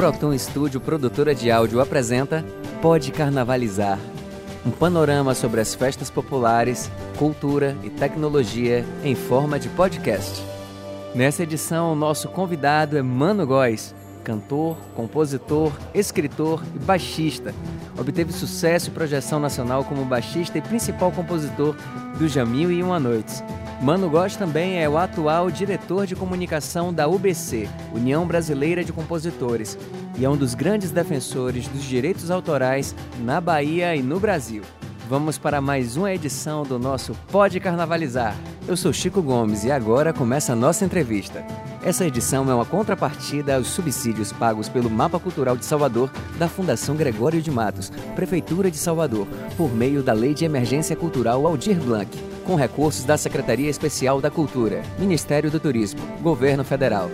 Proton Studio Produtora de Áudio apresenta Pode Carnavalizar. Um panorama sobre as festas populares, cultura e tecnologia em forma de podcast. Nessa edição, o nosso convidado é Mano Góes, cantor, compositor, escritor e baixista. Obteve sucesso e projeção nacional como baixista e principal compositor do Jamil e Uma Noites. Mano Góes também é o atual diretor de comunicação da UBC, União Brasileira de Compositores, e é um dos grandes defensores dos direitos autorais na Bahia e no Brasil. Vamos para mais uma edição do nosso Pode Carnavalizar. Eu sou Chico Gomes e agora começa a nossa entrevista. Essa edição é uma contrapartida aos subsídios pagos pelo Mapa Cultural de Salvador da Fundação Gregório de Matos, Prefeitura de Salvador, por meio da Lei de Emergência Cultural Aldir Blanc, com recursos da Secretaria Especial da Cultura, Ministério do Turismo, Governo Federal.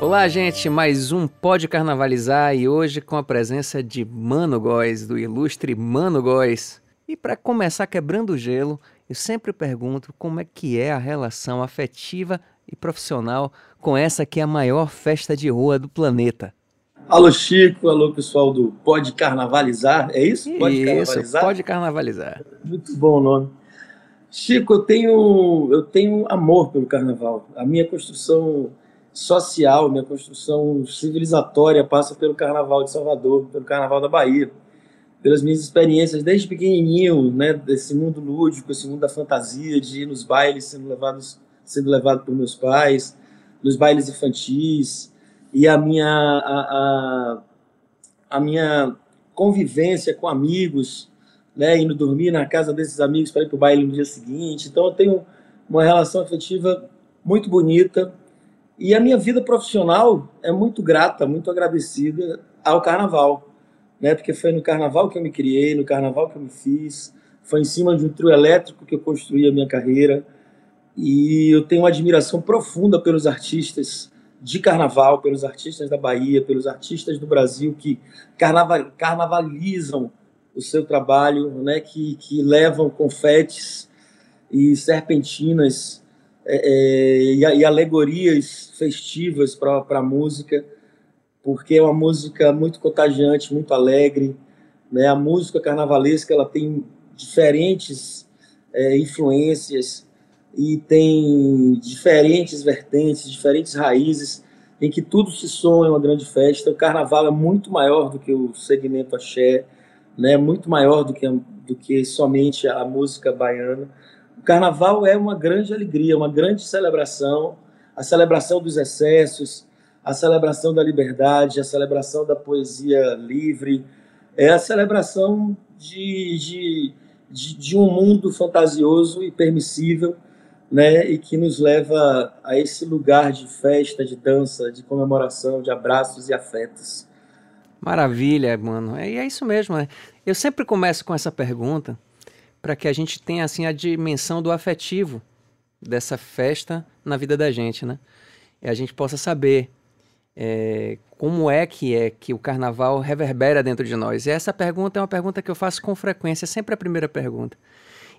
Olá, gente, mais um Pode Carnavalizar e hoje com a presença de Mano Góes, do ilustre Mano Góes. E para começar quebrando o gelo, eu sempre pergunto como é que é a relação afetiva e profissional com essa que é a maior festa de rua do planeta. Alô Chico, alô pessoal do Pode Carnavalizar, é isso? Pode isso, Carnavalizar? Pode Carnavalizar. Muito bom o nome. Chico, eu tenho, eu tenho amor pelo carnaval. A minha construção social, minha construção civilizatória passa pelo Carnaval de Salvador, pelo Carnaval da Bahia pelas minhas experiências desde pequenininho, né, desse mundo lúdico, esse mundo da fantasia, de ir nos bailes sendo levados, sendo levado por meus pais, nos bailes infantis e a minha a, a, a minha convivência com amigos, né, indo dormir na casa desses amigos para ir para o baile no dia seguinte. Então eu tenho uma relação afetiva muito bonita e a minha vida profissional é muito grata, muito agradecida ao Carnaval né? Porque foi no carnaval que eu me criei, no carnaval que eu me fiz, foi em cima de um trio elétrico que eu construí a minha carreira. E eu tenho uma admiração profunda pelos artistas de carnaval, pelos artistas da Bahia, pelos artistas do Brasil que carnaval, carnavalizam o seu trabalho, né? Que, que levam confetes e serpentinas é, é, e, alegorias festivas para a música porque é uma música muito contagiante, muito alegre. Né? A música carnavalesca ela tem diferentes é, influências e tem diferentes vertentes, diferentes raízes, em que tudo se soma em uma grande festa. O carnaval é muito maior do que o segmento axé, né? muito maior do que, do que somente a música baiana. O carnaval é uma grande alegria, uma grande celebração, a celebração dos excessos, a celebração da liberdade, a celebração da poesia livre, é a celebração de, de, de, de um mundo fantasioso e permissível, né, e que nos leva a esse lugar de festa, de dança, de comemoração, de abraços e afetos. Maravilha, mano. É, é isso mesmo. Né? Eu sempre começo com essa pergunta para que a gente tenha assim a dimensão do afetivo dessa festa na vida da gente, né? E a gente possa saber é, como é que é que o carnaval reverbera dentro de nós? E essa pergunta é uma pergunta que eu faço com frequência, é sempre a primeira pergunta.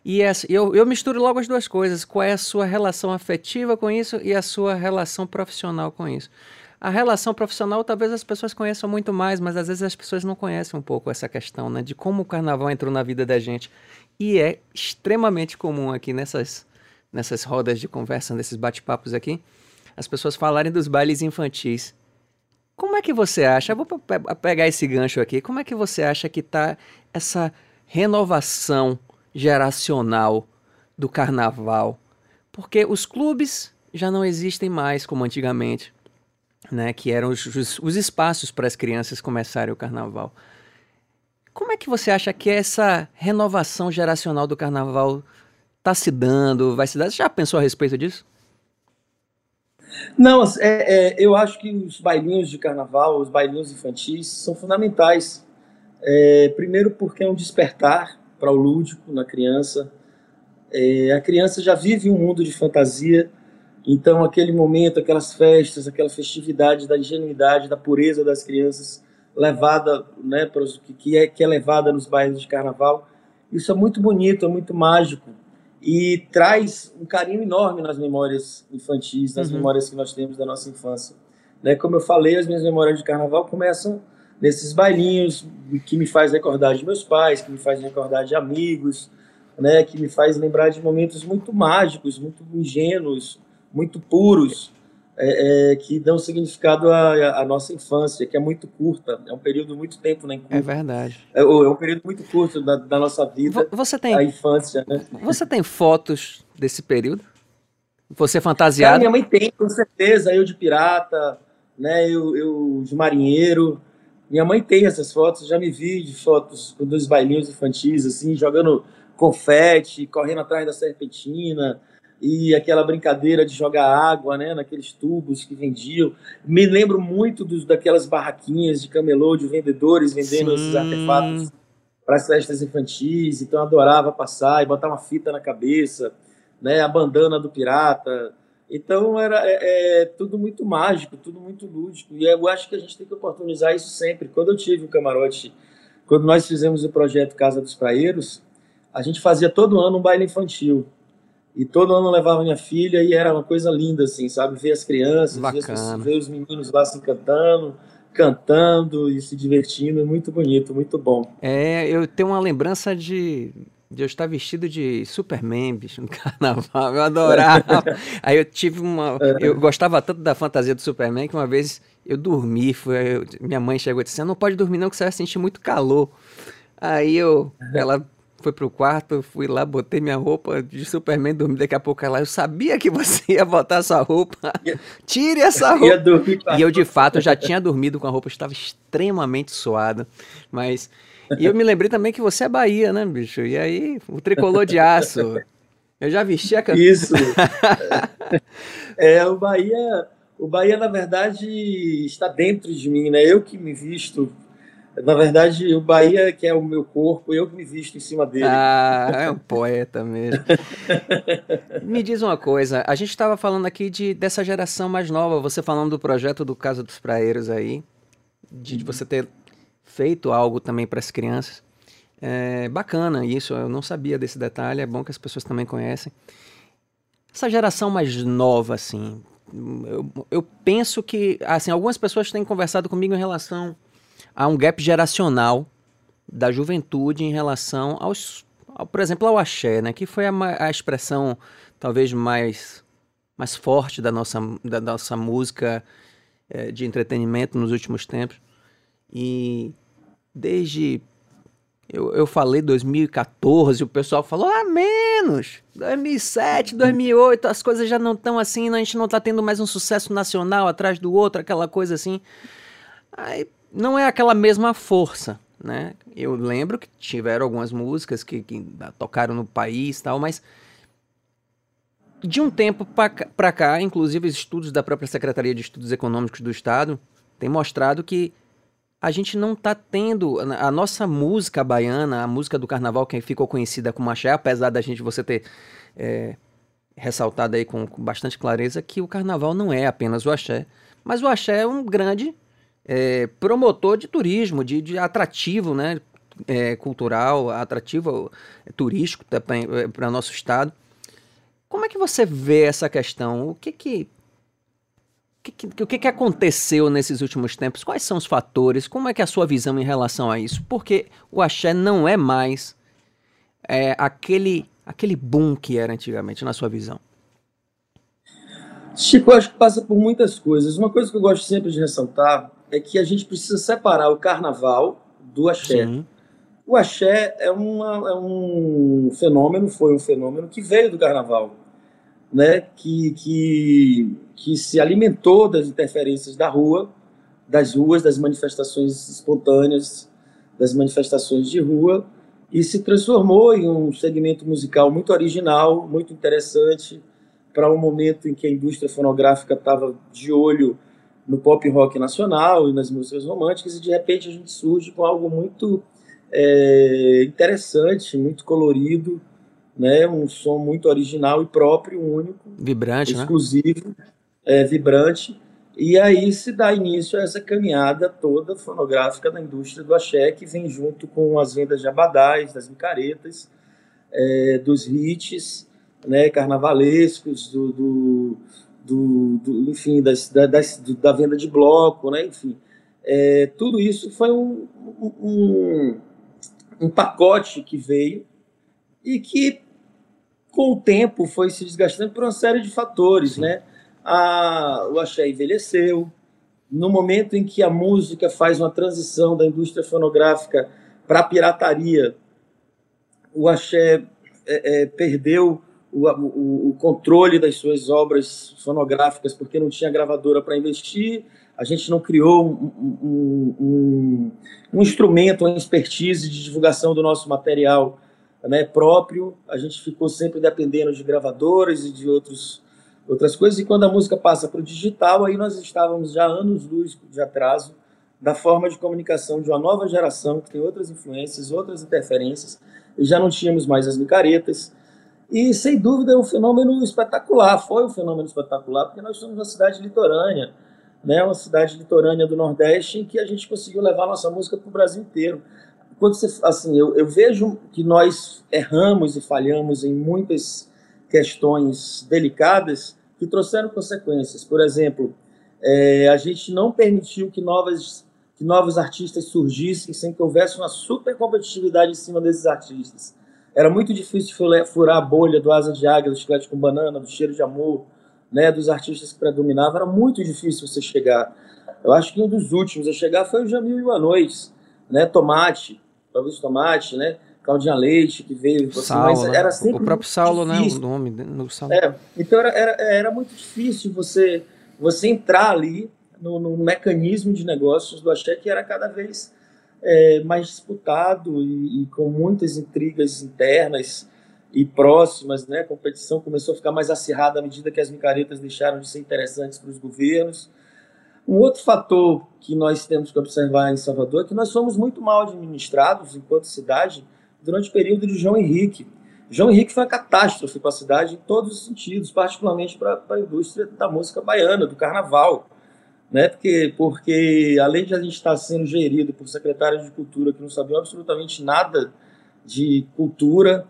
E essa, eu, eu misturo logo as duas coisas: qual é a sua relação afetiva com isso e a sua relação profissional com isso. A relação profissional talvez as pessoas conheçam muito mais, mas às vezes as pessoas não conhecem um pouco essa questão, né? De como o carnaval entrou na vida da gente. E é extremamente comum aqui nessas, nessas rodas de conversa, nesses bate-papos aqui, as pessoas falarem dos bailes infantis. Como é que você acha? Eu vou pegar esse gancho aqui. Como é que você acha que está essa renovação geracional do carnaval? Porque os clubes já não existem mais como antigamente, né? Que eram os, os, os espaços para as crianças começarem o carnaval. Como é que você acha que essa renovação geracional do carnaval está se dando? Vai se dar? Você já pensou a respeito disso? Não, é, é, eu acho que os bailinhos de carnaval, os bailinhos infantis, são fundamentais. É, primeiro, porque é um despertar para o lúdico na criança. É, a criança já vive um mundo de fantasia, então aquele momento, aquelas festas, aquela festividade da ingenuidade, da pureza das crianças, levada, né, que é, que é levada nos bailes de carnaval, isso é muito bonito, é muito mágico e traz um carinho enorme nas memórias infantis, nas uhum. memórias que nós temos da nossa infância. Né? Como eu falei, as minhas memórias de carnaval começam nesses bailinhos que me faz recordar de meus pais, que me faz recordar de amigos, né? que me faz lembrar de momentos muito mágicos, muito ingênuos, muito puros, é, é, que dão significado à, à, nossa infância, que é muito curta, é um período muito tempo, né? É verdade. É, é, um período muito curto da, da nossa vida, você tem, a infância, né? Você tem fotos desse período? Você fantasiado? Cara, minha mãe tem, com certeza, eu de pirata, né? Eu, eu de marinheiro. Minha mãe tem essas fotos, já me vi de fotos com dois bailinhos infantis, assim, jogando confete, correndo atrás da serpentina, e aquela brincadeira de jogar água, né, naqueles tubos que vendiam. Me lembro muito dos, daquelas barraquinhas de camelô, de vendedores vendendo Sim. esses artefatos para as festas infantis. Então adorava passar e botar uma fita na cabeça, né, a bandana do pirata. Então era é, é, tudo muito mágico, tudo muito lúdico. E eu acho que a gente tem que oportunizar isso sempre. Quando eu tive o camarote, quando nós fizemos o projeto Casa dos Praeiros, a gente fazia todo ano um baile infantil. E todo ano eu levava minha filha e era uma coisa linda, assim, sabe? Ver as crianças, ver, ver, os meninos lá se encantando, cantando e se divertindo. Muito bonito, muito bom. É, eu tenho uma lembrança de, de eu estar vestido de Superman, bicho, no carnaval. Eu adorava. Aí eu tive uma. É. Eu gostava tanto da fantasia do Superman que uma vez eu dormi. Foi, eu, minha mãe chegou e disse: Você não pode dormir, não, que você vai sentir muito calor. Aí eu. Ela foi pro quarto, fui lá, botei minha roupa de Superman, dormi daqui a pouco ela, eu sabia que você ia botar sua roupa. Tire essa roupa. Dormir, e eu de fato já tinha dormido com a roupa, estava extremamente suada, mas e eu me lembrei também que você é Bahia, né, bicho? E aí, o tricolor de aço. Eu já vesti a camisa. Isso. é, o Bahia, o Bahia na verdade está dentro de mim, né? Eu que me visto na verdade, o Bahia, que é o meu corpo, eu que me visto em cima dele. Ah, é um poeta mesmo. me diz uma coisa, a gente estava falando aqui de, dessa geração mais nova, você falando do projeto do Casa dos Praeiros aí, de, de você ter feito algo também para as crianças. É bacana isso, eu não sabia desse detalhe, é bom que as pessoas também conhecem. Essa geração mais nova, assim, eu, eu penso que, assim, algumas pessoas têm conversado comigo em relação há um gap geracional da juventude em relação aos, ao, por exemplo, ao axé, né, que foi a, a, expressão talvez mais, mais forte da nossa, da nossa música é, de entretenimento nos últimos tempos. E desde eu, eu falei 2014, o pessoal falou, ah, menos. 2007, 2008, as coisas já não estão assim, a gente não está tendo mais um sucesso nacional atrás do outro, aquela coisa assim. Aí não é aquela mesma força, né? Eu lembro que tiveram algumas músicas que, que tocaram no país tal, mas de um tempo para cá, inclusive os estudos da própria Secretaria de Estudos Econômicos do Estado têm mostrado que a gente não está tendo a nossa música baiana, a música do carnaval que ficou conhecida como axé, apesar da gente você ter é, ressaltado aí com, com bastante clareza que o carnaval não é apenas o axé, mas o axé é um grande é, promotor de turismo, de, de atrativo né, é, cultural, atrativo é, turístico para o nosso estado. Como é que você vê essa questão? O que que, que, que, o que, que aconteceu nesses últimos tempos? Quais são os fatores? Como é que é a sua visão em relação a isso? Porque o axé não é mais é, aquele, aquele boom que era antigamente, na sua visão. Chico, eu acho que passa por muitas coisas. Uma coisa que eu gosto sempre de ressaltar é que a gente precisa separar o carnaval do axé. Sim. O axé é, uma, é um fenômeno, foi um fenômeno que veio do carnaval, né? que, que, que se alimentou das interferências da rua, das ruas, das manifestações espontâneas, das manifestações de rua, e se transformou em um segmento musical muito original, muito interessante, para um momento em que a indústria fonográfica estava de olho no pop rock nacional e nas músicas românticas, e de repente a gente surge com algo muito é, interessante, muito colorido, né? um som muito original e próprio, único, vibrante, né? exclusivo, né? É, vibrante. E aí se dá início a essa caminhada toda fonográfica da indústria do axé, que vem junto com as vendas de abadás, das micaretas, é, dos hits né, carnavalescos, do, do do, do enfim, das, da, das, da venda de bloco, né? Enfim, é, tudo isso foi um, um, um pacote que veio e que com o tempo foi se desgastando por uma série de fatores, Sim. né? A, o axé envelheceu. No momento em que a música faz uma transição da indústria fonográfica para a pirataria, o axé é, é, perdeu o, o, o, controle das suas obras fonográficas porque não tinha gravadora para investir. A gente não criou um, um, um, um instrumento, uma expertise de divulgação do nosso material né, próprio, a gente ficou sempre dependendo de gravadoras e de outros, outras coisas, e quando a música passa para o digital, aí nós estávamos já anos luz de atraso da forma de comunicação de uma nova geração que tem outras influências, outras interferências, e já não tínhamos mais as micaretas, e sem dúvida é um fenômeno espetacular, foi um fenômeno espetacular, porque nós somos uma cidade litorânea, né, uma cidade litorânea do Nordeste, em que a gente conseguiu levar nossa música para o Brasil inteiro. Quando você, assim, eu, eu vejo que nós erramos e falhamos em muitas questões delicadas que trouxeram consequências. Por exemplo, é, a gente não permitiu que novas que novos artistas surgissem sem que houvesse uma super competitividade em cima desses artistas. Era muito difícil furar a bolha do Asa de Águia, do Chiclete com Banana, do Cheiro de Amor, né, dos artistas que predominavam. Era muito difícil você chegar. Eu acho que um dos últimos a chegar foi o Jamil e o Anões, né, Tomate, talvez tomate, né? Caldinha leite que veio, assim, Saulo, mas era sempre o próprio Saulo, difícil. né? O nome no Saulo. É, então era, era, era muito difícil você você entrar ali no, no mecanismo de negócios do Axé que era cada vez é, mais disputado e, e, com muitas intrigas internas e próximas, né? A competição começou a ficar mais acirrada à medida que as micaretas deixaram de ser interessantes para os governos. Um outro fator que nós temos que observar em Salvador é que nós somos muito mal administrados enquanto cidade durante o período de João Henrique. João Henrique foi uma catástrofe para a cidade em todos os sentidos, particularmente para a indústria da música baiana, do carnaval. Né? Porque, porque além de a gente estar sendo gerido por secretários de cultura que não sabiam absolutamente nada de cultura,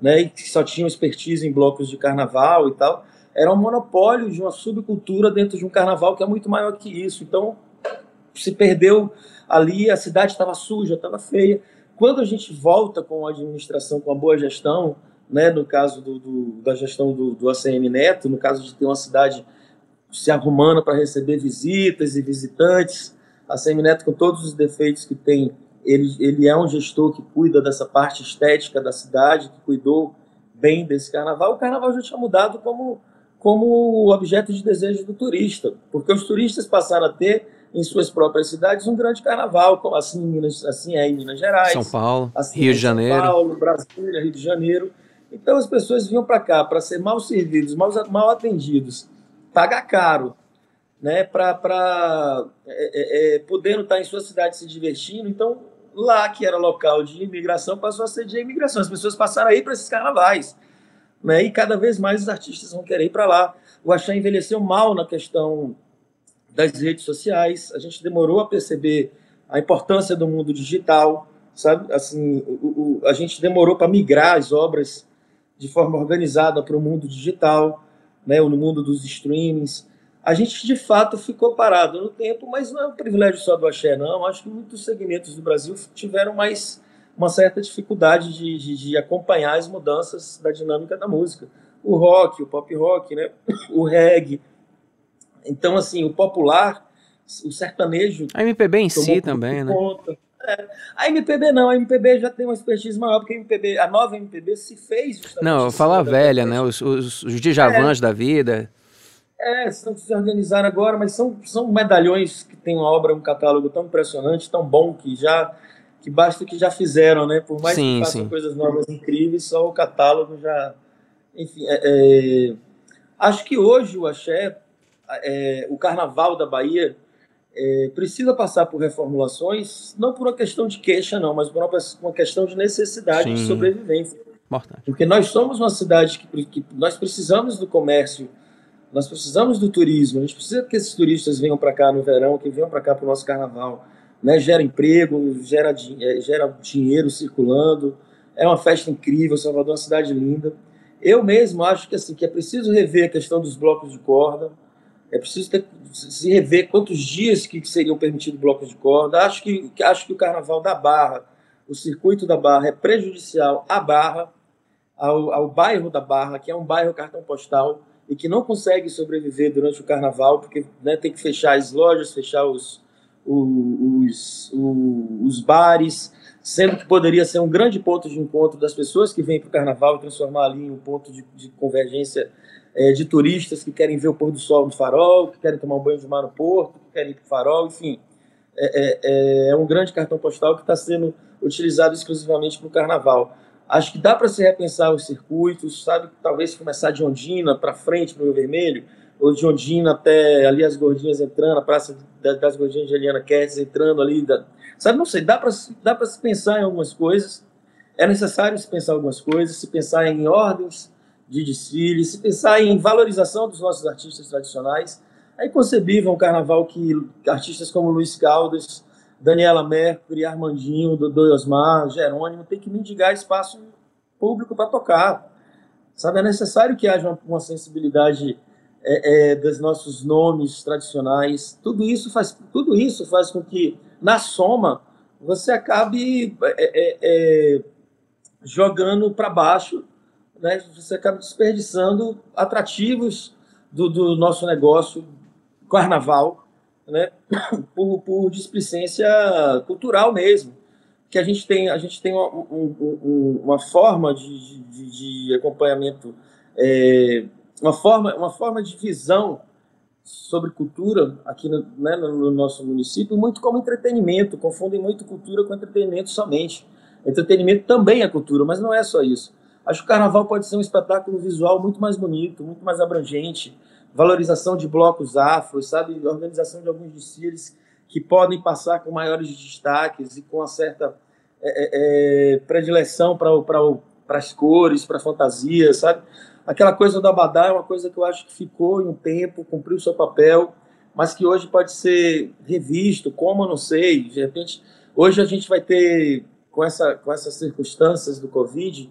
né? e que só tinham expertise em blocos de carnaval e tal, era um monopólio de uma subcultura dentro de um carnaval que é muito maior que isso. Então, se perdeu ali, a cidade estava suja, estava feia. Quando a gente volta com a administração, com a boa gestão, né, no caso do, do, da gestão do, do ACM Neto, no caso de ter uma cidade se arrumando para receber visitas e visitantes, a ACM Neto, com todos os defeitos que tem, ele, ele é um gestor que cuida dessa parte estética da cidade, que cuidou bem desse carnaval. O carnaval já tinha mudado como como objeto de desejo do turista, porque os turistas passaram a ter em suas próprias cidades um grande carnaval, como assim, em Minas, assim é em Minas Gerais, São Paulo, assim Rio é de Janeiro, São Paulo, Brasília, Rio de Janeiro. Então as pessoas vinham para cá para ser mal servidos, mal, mal atendidos, pagar caro, né, para é, é, é, podendo estar em sua cidade se divertindo. Então lá que era local de imigração passou a ser de imigração. As pessoas passaram a ir para esses carnavais né? E cada vez mais os artistas vão querer ir para lá. O Axé envelheceu mal na questão das redes sociais. A gente demorou a perceber a importância do mundo digital, sabe? Assim, o, o, a gente demorou para migrar as obras de forma organizada para o mundo digital, né? Ou no mundo dos streamings. A gente de fato ficou parado no tempo, mas não é um privilégio só do axé, não. Acho que muitos segmentos do Brasil tiveram mais uma certa dificuldade de, de, de, acompanhar as mudanças da dinâmica da música. O rock, o pop rock, né? o reggae. Então, assim, o popular, o sertanejo. A MPB em si também, né? É. A MPB não, a MPB já tem uma expertise maior, porque a MPB, a nova MPB se fez justamente. Não, fala a velha, né? Os, os, os Djavans é. da vida. É, estão se organizando agora, mas são, são medalhões que têm uma obra, um catálogo tão impressionante, tão bom, que já que basta que já fizeram, né? Por mais sim, que façam sim. coisas novas incríveis, só o catálogo já. Enfim, é, é... acho que hoje o axé, é, o carnaval da Bahia, é, precisa passar por reformulações, não por uma questão de queixa, não, mas por uma, uma questão de necessidade sim. de sobrevivência. Importante. Porque nós somos uma cidade que, que nós precisamos do comércio nós precisamos do turismo, a gente precisa que esses turistas venham para cá no verão, que venham para cá para o nosso carnaval né? gera emprego, gera, é, gera dinheiro circulando. É uma festa incrível, Salvador é uma cidade linda. Eu mesmo acho que assim que é preciso rever a questão dos blocos de corda, é preciso ter, se rever quantos dias que seriam permitidos blocos de corda. Acho que, acho que o Carnaval da Barra, o circuito da Barra é prejudicial à Barra, ao, ao bairro da Barra, que é um bairro cartão postal e que não consegue sobreviver durante o Carnaval, porque né, tem que fechar as lojas, fechar os, os, os, os bares, sendo que poderia ser um grande ponto de encontro das pessoas que vêm para o carnaval e transformar ali em um ponto de, de convergência é, de turistas que querem ver o pôr do sol no farol, que querem tomar um banho de mar no porto, que querem ir para o farol, enfim. É, é, é, um grande cartão postal que está sendo utilizado exclusivamente para o carnaval. Acho que dá para se repensar os circuitos, sabe? Talvez começar de Ondina para frente, para o Vermelho, ou de Ondina até ali as Gordinhas entrando, a Praça das Gordinhas de Eliana Kertz entrando ali, da, Sabe, não sei, dá para dá se pensar em algumas coisas. É necessário se pensar em algumas coisas, se pensar em ordens de desfile, se pensar em valorização dos nossos artistas tradicionais. É inconcebível um carnaval que artistas como Luiz Caldas, Daniela Mercury, Armandinho, Dodô Osmar, Jerônimo, tem que mendigar espaço público para tocar. Sabe, é necessário que haja uma, uma sensibilidade é, é, dos nossos nomes tradicionais. Tudo isso faz, tudo isso faz com que na soma, você acabe é, é, é jogando para baixo, né? você acaba desperdiçando atrativos do, do nosso negócio carnaval, né? por, por displicência cultural mesmo. Que a gente tem, a gente tem uma, um, uma forma de, de, de acompanhamento, é, uma, forma, uma forma de visão sobre cultura aqui no, né, no, nosso município muito como entretenimento, confundem muito cultura com entretenimento somente. Entretenimento também é cultura, mas não é só isso. Acho que o carnaval pode ser um espetáculo visual muito mais bonito, muito mais abrangente, valorização de blocos afros, sabe, organização de alguns desfiles que podem passar com maiores destaques e com uma certa é, é, é predileção para as cores, para fantasias, sabe? Aquela coisa do Abadá é uma coisa que eu acho que ficou em um tempo, cumpriu seu papel, mas que hoje pode ser revisto, como eu não sei. De repente, hoje a gente vai ter, com, essa, com essas circunstâncias do Covid,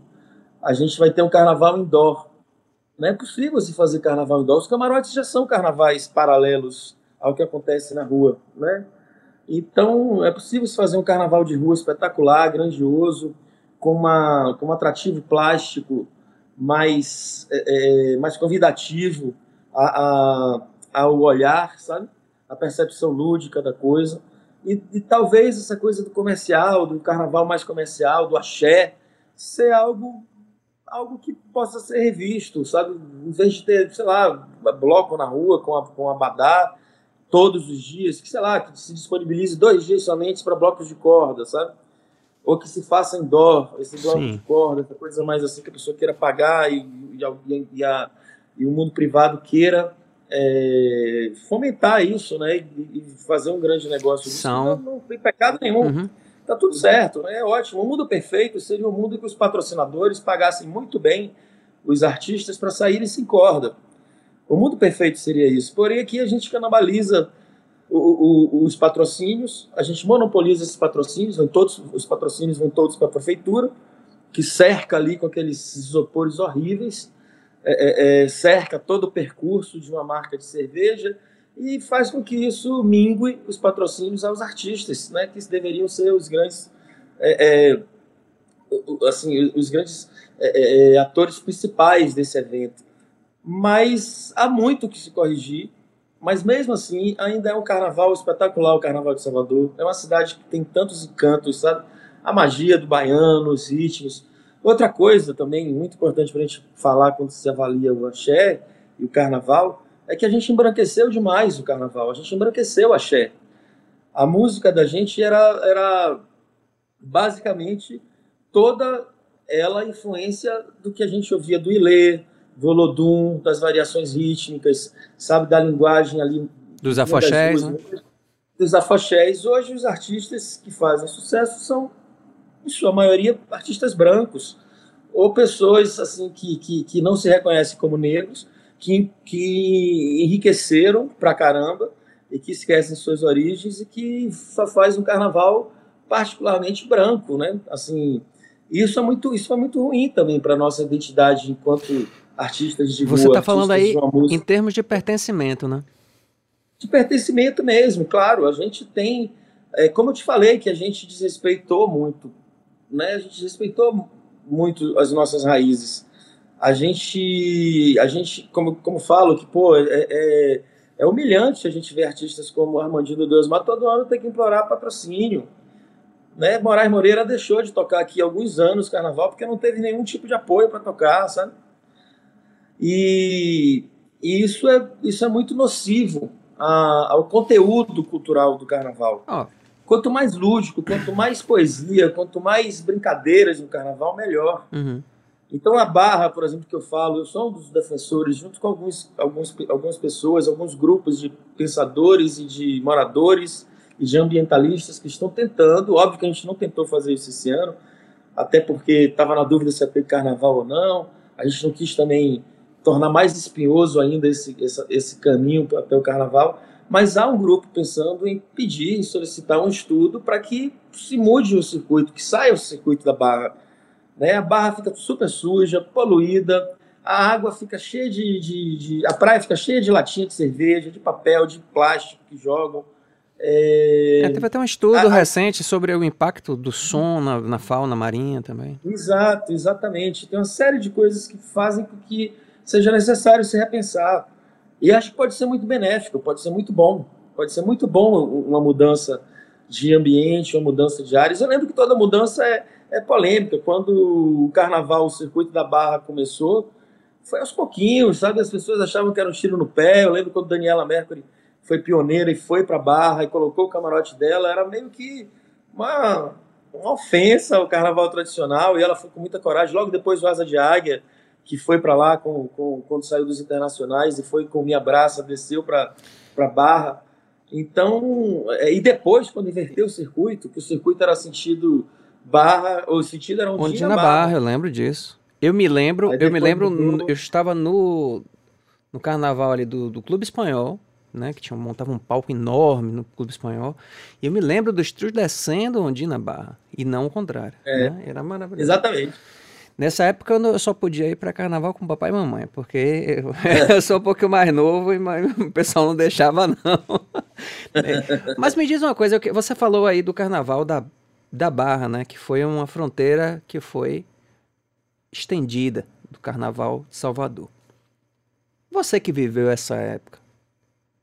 a gente vai ter um carnaval indoor. Não é possível se fazer carnaval indoor. Os camarotes já são carnavais paralelos ao que acontece na rua, né? Então, é possível se fazer um carnaval de rua espetacular, grandioso, com, uma, com um atrativo plástico mais, é, é, mais convidativo a, a, ao olhar, sabe? A percepção lúdica da coisa. E, e, talvez essa coisa do comercial, do carnaval mais comercial, do axé, ser algo algo que possa ser revisto, sabe? Em vez de ter, sei lá, bloco na rua com a, com abadá todos os dias, que sei lá, que se disponibilize dois dias somente para blocos de corda, sabe? ou que se faça em dó, esse bloco Sim. de corda, essa coisa mais assim que a pessoa queira pagar e, e, e, a, e o mundo privado queira é, fomentar isso, né, e, e, fazer um grande negócio disso. São... Não, não tem pecado nenhum. Uhum. Tá tudo certo? É ótimo. O mundo perfeito seria um mundo que os patrocinadores pagassem muito bem os artistas para saírem sem corda. O mundo perfeito seria isso. Porém, aqui a gente canibaliza o, o, os patrocínios, a gente monopoliza esses patrocínios, vão todos, os patrocínios vão todos para a prefeitura, que cerca ali com aqueles isopores horríveis, é, é, é, cerca todo o percurso de uma marca de cerveja e faz com que isso mingue os patrocínios aos artistas, né, que deveriam ser os grandes, é, é, assim, os grandes é, atores principais desse evento. Mas há muito que se corrigir mas mesmo assim, ainda é um carnaval espetacular, o Carnaval de Salvador. É uma cidade que tem tantos encantos, sabe? A magia do baiano, os ritmos. Outra coisa também muito importante para a gente falar quando se avalia o axé e o carnaval é que a gente embranqueceu demais o carnaval. A gente embranqueceu o axé. A música da gente era, era basicamente toda ela influência do que a gente ouvia do Ilê, Volodum, das variações rítmicas, sabe, da linguagem ali. Dos afoxés, né? Dos afoxés. Hoje, os artistas que fazem sucesso são, em sua maioria, artistas brancos, ou pessoas assim que, que, que não se reconhecem como negros, que, que enriqueceram pra caramba e que esquecem suas origens e que só faz um carnaval particularmente branco, né? Assim, isso é muito, isso é muito ruim também para nossa identidade enquanto artistas de Você está falando aí em termos de pertencimento, né? De pertencimento mesmo, claro. A gente tem, é, como eu te falei, que a gente desrespeitou muito, né? A gente desrespeitou muito as nossas raízes. A gente, a gente, como, como falo, que pô, é, é, é humilhante a gente ver artistas como Armandinho Deus, mas todo ano tem que implorar patrocínio. Né? Moraes Moreira deixou de tocar aqui alguns anos carnaval porque não teve nenhum tipo de apoio para tocar, sabe? E, e, isso, é, isso é muito nocivo a, ao conteúdo cultural do carnaval. Oh. Quanto mais lúdico, quanto mais poesia, quanto mais brincadeiras no carnaval, melhor. Uhum. Então a barra, por exemplo, que eu falo, eu sou um dos defensores, junto com alguns, alguns, algumas pessoas, alguns grupos de pensadores e de moradores e de ambientalistas que estão tentando. Óbvio que a gente não tentou fazer isso esse ano, até porque estava na dúvida se ia ter carnaval ou não. A gente não quis também tornar mais espinhoso ainda esse, esse, esse caminho até o carnaval. Mas há um grupo pensando em pedir, em solicitar um estudo para que se mude o circuito, que saia o circuito da barra. Né? A barra fica super suja, poluída, a água fica cheia de, de, de, A praia fica cheia de latinha de cerveja, de papel, de plástico que jogam. É... É, teve até um estudo a, recente sobre o impacto do som na, na, fauna marinha também. Exato, exatamente. Tem uma série de coisas que fazem com que seja necessário se repensar. E acho que pode ser muito benéfico, pode ser muito bom. Pode ser muito bom uma mudança de ambiente, uma mudança de áreas. Eu lembro que toda mudança é, é polêmica. Quando o carnaval, o circuito da Barra começou, foi aos pouquinhos, sabe? As pessoas achavam que era um tiro no pé. Eu lembro quando Daniela Mercury foi pioneira e foi para Barra e colocou o camarote dela, era meio que uma, uma ofensa ao carnaval tradicional. E ela foi com muita coragem. Logo depois, o Asa de Águia que foi para lá com, com, quando saiu dos internacionais e foi com minha braça, desceu para Barra. Então, é, e depois, quando inverteu o circuito, que o circuito era sentido Barra, o sentido era onde na barra. barra. eu lembro disso. Eu me lembro, eu me lembro, eu estava no, no carnaval ali do, do Clube Espanhol, né, que tinha, montava um palco enorme no Clube Espanhol, e eu me lembro dos trios descendo Ondina Barra, e não o contrário. É, né? Era maravilhoso. Exatamente. Nessa época eu só podia ir para carnaval com papai e mamãe, porque eu, eu, sou um pouquinho mais novo e o pessoal não deixava, não. É, mas me diz uma coisa, você falou aí do carnaval da, da Barra, né? Que foi uma fronteira que foi estendida do carnaval de Salvador. Você que viveu essa época,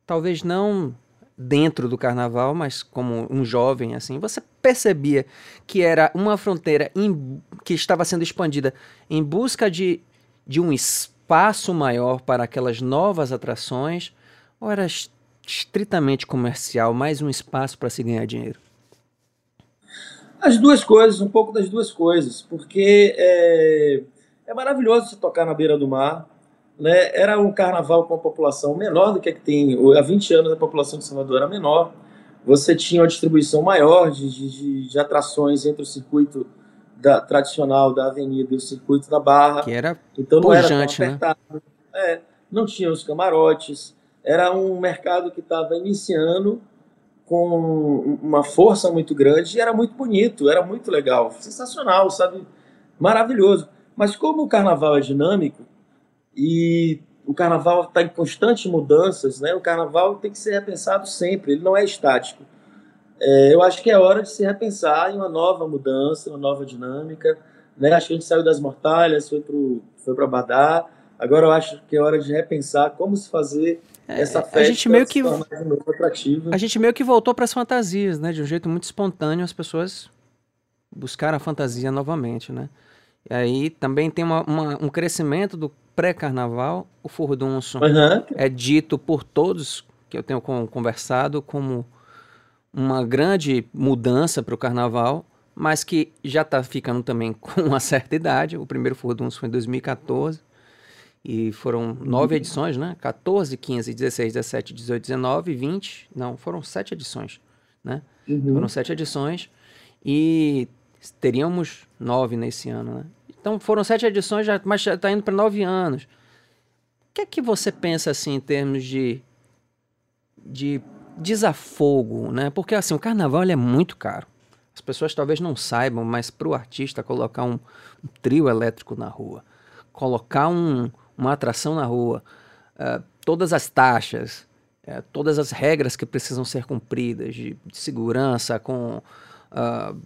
talvez não dentro do carnaval, mas como um jovem assim, você percebia que era uma fronteira em, que estava sendo expandida em busca de, de um espaço maior para aquelas novas atrações, ou era estritamente comercial, mais um espaço para se ganhar dinheiro? As duas coisas, um pouco das duas coisas, porque é, é maravilhoso se tocar na beira do mar, né, era um carnaval com a população menor do que, é que tem. Há 20 anos a população de Salvador era menor. Você tinha uma distribuição maior de, de, de atrações entre o circuito da, tradicional da avenida e o circuito da Barra. Que era então não era tão né? apertado. Né? É, não tinha os camarotes. Era um mercado que estava iniciando com uma força muito grande e era muito bonito, era muito legal, sensacional, sabe? Maravilhoso. Mas como o carnaval é dinâmico, e o carnaval está em constantes mudanças, né? O carnaval tem que ser repensado sempre, ele não é estático. É, eu acho que é hora de se repensar em uma nova mudança, uma nova dinâmica. Né? Acho que a gente saiu das mortalhas, foi para foi Badá. Agora eu acho que é hora de repensar como se fazer essa festa a gente meio que a gente meio que voltou para as fantasias, né? De um jeito muito espontâneo, as pessoas buscaram a fantasia novamente, né? E aí também tem uma, uma, um crescimento do pré-carnaval, o furdunço uhum. é dito por todos que eu tenho conversado como uma grande mudança para o carnaval, mas que já está ficando também com uma certa idade. O primeiro furdunço foi em 2014 e foram nove edições, né? 14, 15, 16, 17, 18, 19, 20. Não, foram sete edições, né? Uhum. Foram sete edições e teríamos nove nesse ano, né? Então foram sete edições, já, mas já está indo para nove anos. O que é que você pensa assim em termos de, de desafogo, né? Porque assim, o carnaval é muito caro. As pessoas talvez não saibam, mas para o artista colocar um, um, trio elétrico na rua, colocar um, uma atração na rua, uh, todas as taxas, uh, todas as regras que precisam ser cumpridas de, de segurança, com uh,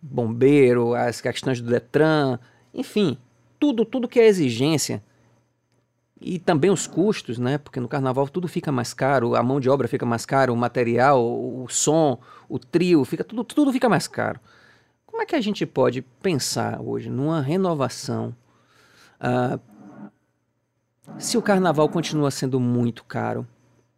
bombeiro, as questões do Detran, enfim, tudo, tudo que é exigência e também os custos, né? Porque no carnaval tudo fica mais caro, a mão de obra fica mais caro, o material, o, som, o trio, fica tudo, tudo fica mais caro. Como é que a gente pode pensar hoje numa renovação? Uh, se o carnaval continua sendo muito caro,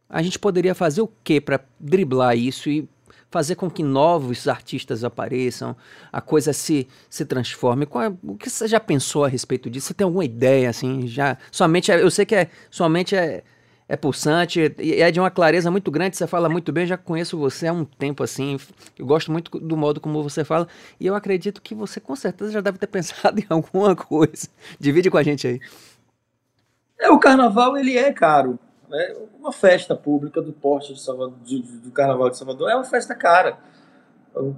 a gente poderia fazer o que para driblar isso e fazer com que novos artistas apareçam, a coisa se, se transforme. É, o que você já pensou a respeito disso? Você tem alguma ideia, assim, já? Somente, eu sei que é, somente é, é pulsante e é de uma clareza muito grande, você fala muito bem, já conheço você há um tempo, assim, eu gosto muito do modo como você fala, e eu acredito que você com certeza já deve ter pensado em alguma coisa. Divide com a gente aí. É, o carnaval, ele é caro. Né? Uma festa pública do porte de Salvador, de, do Carnaval de Salvador é uma festa cara.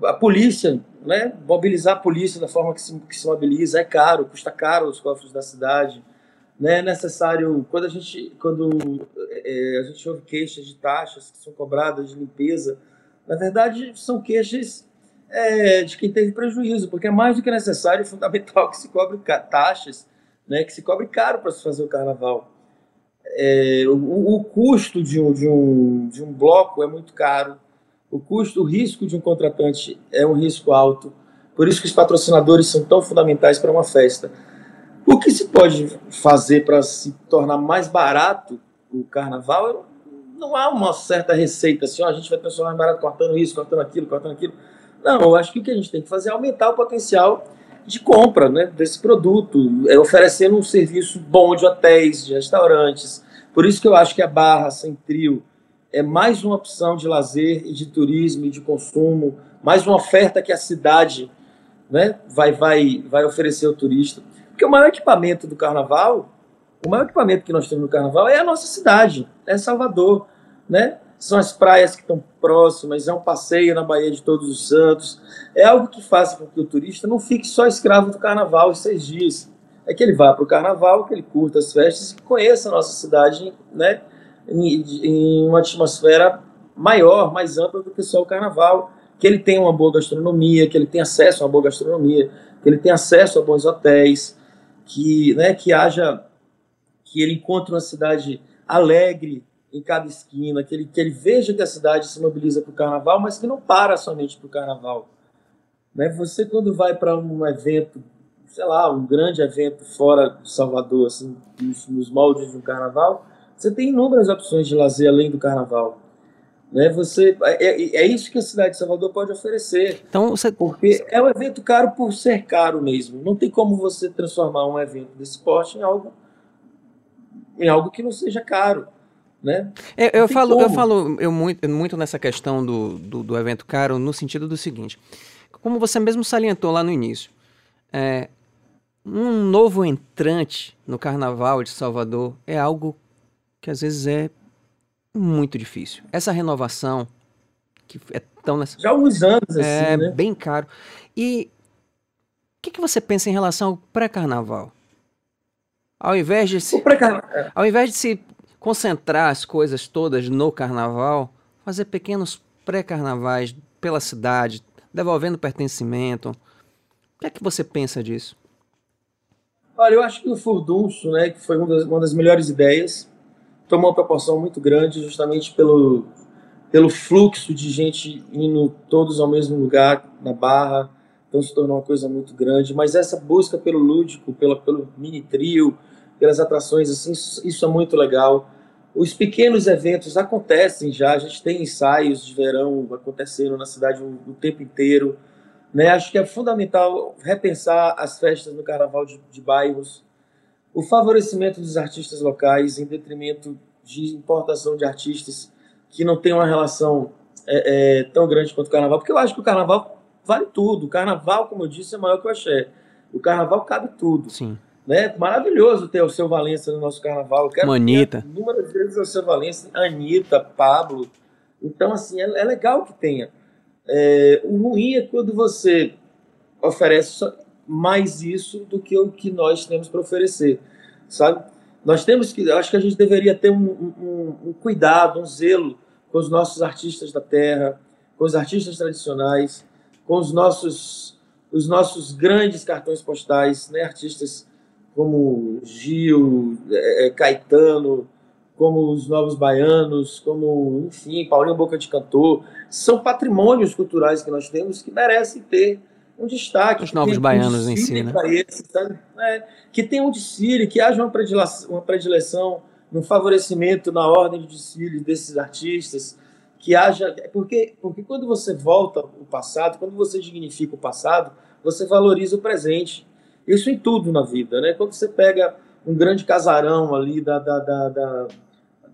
A polícia, né? mobilizar a polícia da forma que se, que se mobiliza é caro, custa caro os cofres da cidade. Né? É necessário, quando a gente, quando é, a gente ouve queixas de taxas que são cobradas de limpeza, na verdade são queixas é, de quem teve prejuízo, porque é mais do que necessário e fundamental que se cobre taxas, né? que se cobre caro para se fazer o carnaval é, o, o, custo de um, de, um, de um bloco é muito caro, o custo, o risco de um contratante é um risco alto, por isso que os patrocinadores são tão fundamentais para uma festa. O que se pode fazer para se tornar mais barato o carnaval? Não há uma certa receita assim, ó, a gente vai transformar mais barato cortando isso, cortando aquilo, cortando aquilo. Não, eu acho que o que a gente tem que fazer é aumentar o potencial de compra né, desse produto, é, oferecendo um serviço bom de hotéis, de restaurantes. Por isso que eu acho que a Barra Sem Trio é mais uma opção de lazer e de turismo e de consumo, mais uma oferta que a cidade né, vai, vai, vai oferecer ao turista. Porque o maior equipamento do carnaval, o maior equipamento que nós temos no carnaval é a nossa cidade, é Salvador. Né? São as praias que estão próximas, é um passeio na Baía de Todos os Santos, é algo que faça com que o turista não fique só escravo do carnaval os seis dias. É que ele vá para o carnaval, que ele curta as festas, que conheça a nossa cidade né, em, em uma atmosfera maior, mais ampla do que só o carnaval, que ele tenha uma boa gastronomia, que ele tenha acesso a uma boa gastronomia, que ele tenha acesso a bons hotéis, que, né, que haja, que ele encontre uma cidade alegre em cada esquina, que ele, que ele veja que a cidade se mobiliza para o carnaval, mas que não para somente para o carnaval. Né? Você, quando vai para um evento, sei lá, um grande evento fora de Salvador, assim, nos, nos moldes de um carnaval, você tem inúmeras opções de lazer além do carnaval. Né? Você, é, é, é isso que a cidade de Salvador pode oferecer. Então, você... Porque é um evento caro por ser caro mesmo. Não tem como você transformar um evento desse porte em algo, em algo que não seja caro. Né? Eu, eu falo, como. eu falo eu muito, muito nessa questão do, do, do, evento caro no sentido do seguinte: como você mesmo salientou lá no início, é, um novo entrante no Carnaval de Salvador é algo que às vezes é muito difícil. Essa renovação que é tão nessa... já há uns anos assim, é né? bem caro. E o que, que você pensa em relação ao pré-carnaval? Ao invés de se, é. ao invés de se concentrar as coisas todas no carnaval, fazer pequenos pré-carnavais pela cidade, devolvendo pertencimento. O que é que você pensa disso? Olha, eu acho que o furdunço, né, que foi uma das, uma das melhores ideias, tomou uma proporção muito grande justamente pelo, pelo fluxo de gente indo todos ao mesmo lugar na barra, então se tornou uma coisa muito grande. Mas essa busca pelo lúdico, pela, pelo mini trio, pelas atrações, assim, isso é muito legal. Os pequenos eventos acontecem já, a gente tem ensaios de verão acontecendo na cidade o, o tempo inteiro. Né? Acho que é fundamental repensar as festas no carnaval de, de bairros, o favorecimento dos artistas locais em detrimento de importação de artistas que não tem uma relação é, é, tão grande quanto o carnaval, porque eu acho que o carnaval vale tudo. O carnaval, como eu disse, é maior que o axé. O carnaval cabe tudo. Sim. Né? Maravilhoso ter o seu Valença no nosso carnaval. Eu quero Anitta. inúmeras vezes o seu Valença, Anitta, Pablo. Então, assim, é, é legal que tenha. É, o ruim é quando você oferece mais isso do que o que nós temos para oferecer, sabe? Nós temos que, acho que a gente deveria ter um, um, um, cuidado, um zelo com os nossos artistas da terra, com os artistas tradicionais, com os nossos, os nossos grandes cartões postais, né? artistas como Gil, é, é, Caetano, como os Novos Baianos, como, enfim, Paulinho Boca de Cantor, são patrimônios culturais que nós temos que merecem ter um destaque. Os Novos Baianos um em si, né? Esse, é, que tem um desfile, que haja uma predileção, uma predileção um favorecimento na ordem de desfile desses artistas, que haja. Porque, porque quando você volta o passado, quando você dignifica o passado, você valoriza o presente. Isso em tudo na vida, né? Quando você pega um grande casarão ali da, da, da, da,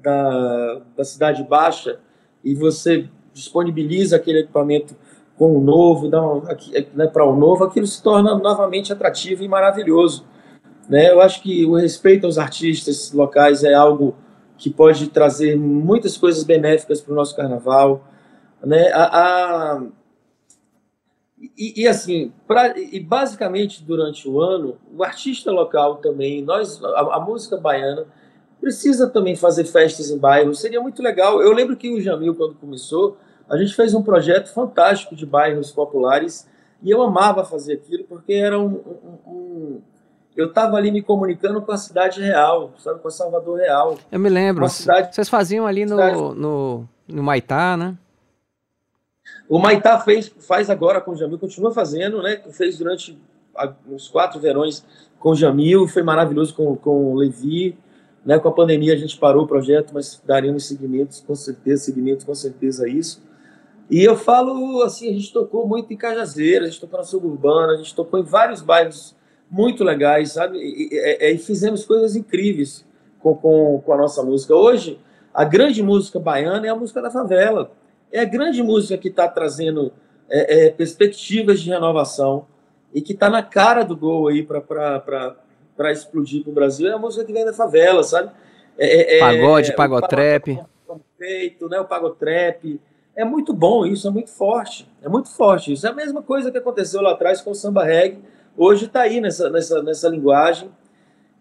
da, da Cidade Baixa e você disponibiliza aquele equipamento com o novo, né, para o novo, aquilo se torna novamente atrativo e maravilhoso. Né? Eu acho que o respeito aos artistas locais é algo que pode trazer muitas coisas benéficas para o nosso carnaval. Né? A e, e, assim, pra, e basicamente durante o ano, o artista local também, nós, a, a, música baiana, precisa também fazer festas em bairros. Seria muito legal. Eu lembro que o Jamil, quando começou, a gente fez um projeto fantástico de bairros populares e eu amava fazer aquilo porque era um, um, um eu estava ali me comunicando com a cidade real, sabe, com a Salvador real. Eu me lembro. Cidade, Vocês faziam ali no, no, no Maitá, né? O Maitá fez, faz agora com o Jamil, continua fazendo, né? Fez durante uns quatro verões com o Jamil, foi maravilhoso com, com o Levi. Né? Com a pandemia a gente parou o projeto, mas daríamos seguimentos, com certeza, seguimentos com certeza isso. E eu falo assim, a gente tocou muito em Cajazeira, a gente tocou na suburbana, a gente tocou em vários bairros muito legais, sabe? E, e, e, e fizemos coisas incríveis com, com, com, a nossa música. Hoje, a grande música baiana é a música da favela. É a grande música que está trazendo é, é, perspectivas de renovação e que está na cara do gol aí para explodir para o Brasil. É a música que vem da favela, sabe? É, é, é Pagode, pagotrap. Feito, né? O pagotrap é muito bom isso, é muito forte. É muito forte isso. É a mesma coisa que aconteceu lá atrás com o samba reggae. Hoje está aí nessa, nessa, nessa linguagem.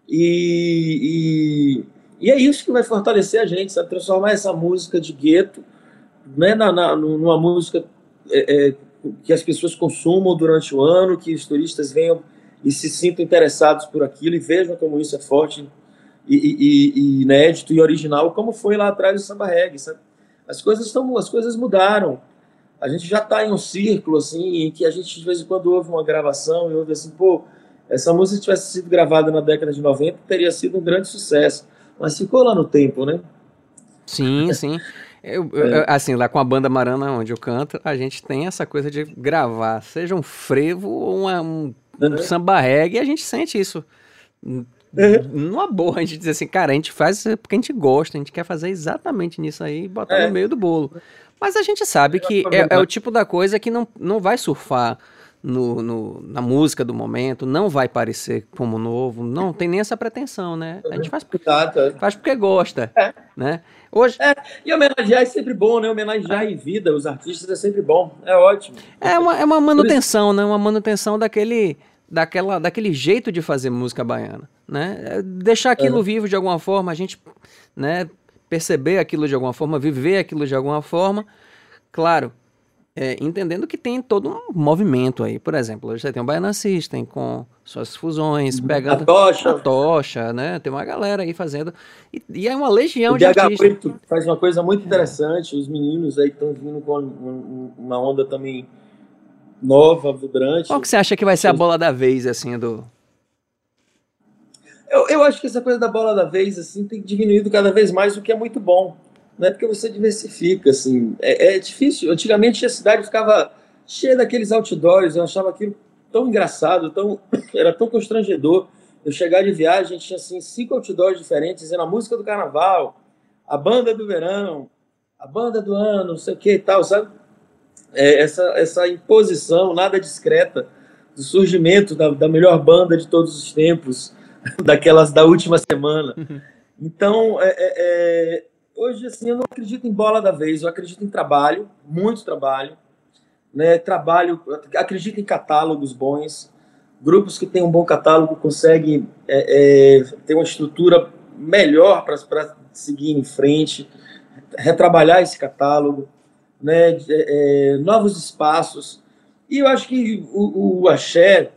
E, e, e, é isso que vai fortalecer a gente, sabe? Transformar essa música de gueto né, na, na, numa música é, é, que as pessoas consumam durante o ano, que os turistas venham e se sintam interessados por aquilo e vejam como isso é forte e, e, e inédito e original, como foi lá atrás do samba reggae, sabe? As coisas estão, as coisas mudaram. A gente já está em um círculo assim em que a gente de vez em quando ouve uma gravação e ouve assim, pô, essa música tivesse sido gravada na década de 90 teria sido um grande sucesso, mas ficou lá no tempo, né? Sim, sim. Eu, é. assim, lá com a banda Marana, onde eu canto, a gente tem essa coisa de gravar, seja um frevo ou uma, um, um samba reggae, e a gente sente isso Uhum. Numa boa, a gente diz assim, cara, a gente faz porque a gente gosta, a gente quer fazer exatamente nisso aí e botar é. no meio do bolo. Mas a gente sabe que é, é, o tipo da coisa que não, não vai surfar no, no, na música do momento, não vai parecer como novo, não tem nem essa pretensão, né? A gente faz, faz porque gosta, é. né? Hoje... É, e homenagear é sempre bom, né? Homenagear é. em vida os artistas é sempre bom, é ótimo. É uma, é uma manutenção, né? Uma manutenção daquele daquela, daquele jeito de fazer música baiana, né? É deixar aquilo uhum. vivo de alguma forma, a gente, né, perceber aquilo de alguma forma, viver aquilo de alguma forma, claro, é, entendendo que tem todo um movimento aí. Por exemplo, hoje você tem o Baiana System com suas fusões, uhum. pegando a tocha, a tocha né? Tem uma galera aí fazendo. E, e é uma legião o de artistas. Preto faz uma coisa muito interessante. Os meninos aí estão vindo com uma onda também nova, vibrante. Qual que você acha que vai ser a bola da vez, assim, do... Eu, eu acho que essa coisa da bola da vez, assim, tem diminuído cada vez mais, o que é muito bom. Não é porque você diversifica, assim. É, é difícil. Antigamente a cidade ficava cheia daqueles outdoors, eu achava aquilo tão engraçado, tão, era tão constrangedor. Eu chegar de viagem, tinha assim, cinco outdoors diferentes, dizendo a música do carnaval, a banda do verão, a banda do ano, não sei o que e tal, sabe? é, essa, essa imposição nada discreta do surgimento da, da melhor banda de todos os tempos, daquelas da última semana. Uhum. Então, é, é, é, hoje, assim, eu não acredito em bola da vez, eu acredito em trabalho, muito trabalho, né? Trabalho, acredito em catálogos bons. Grupos que têm um bom catálogo conseguem é, é, ter uma estrutura melhor para seguir em frente, retrabalhar esse catálogo, né? É, novos espaços. E eu acho que o, o axé,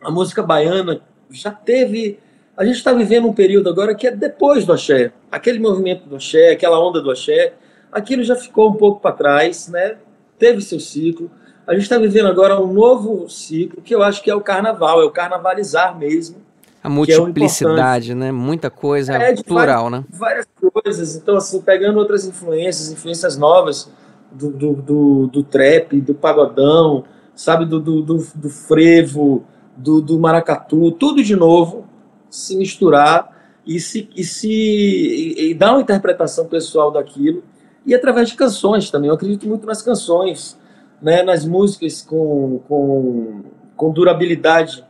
a música baiana, já teve. A gente está vivendo um período agora que é depois do axé. Aquele movimento do axé, aquela onda do axé, aquilo já ficou um pouco para trás, né? Teve seu ciclo. A gente está vivendo agora um novo ciclo, que eu acho que é o carnaval, é o carnavalizar mesmo. A multiplicidade, é né? Muita coisa é, plural, várias, né? Várias coisas. Então, assim, pegando outras influências, influências novas do, do, do, do trap, do pagodão, sabe, do, do, do, do frevo, do, do maracatu, tudo de novo, se misturar e se, e se e, e dar uma interpretação pessoal daquilo e através de canções também. Eu acredito muito nas canções, né, nas músicas com, com, com durabilidade.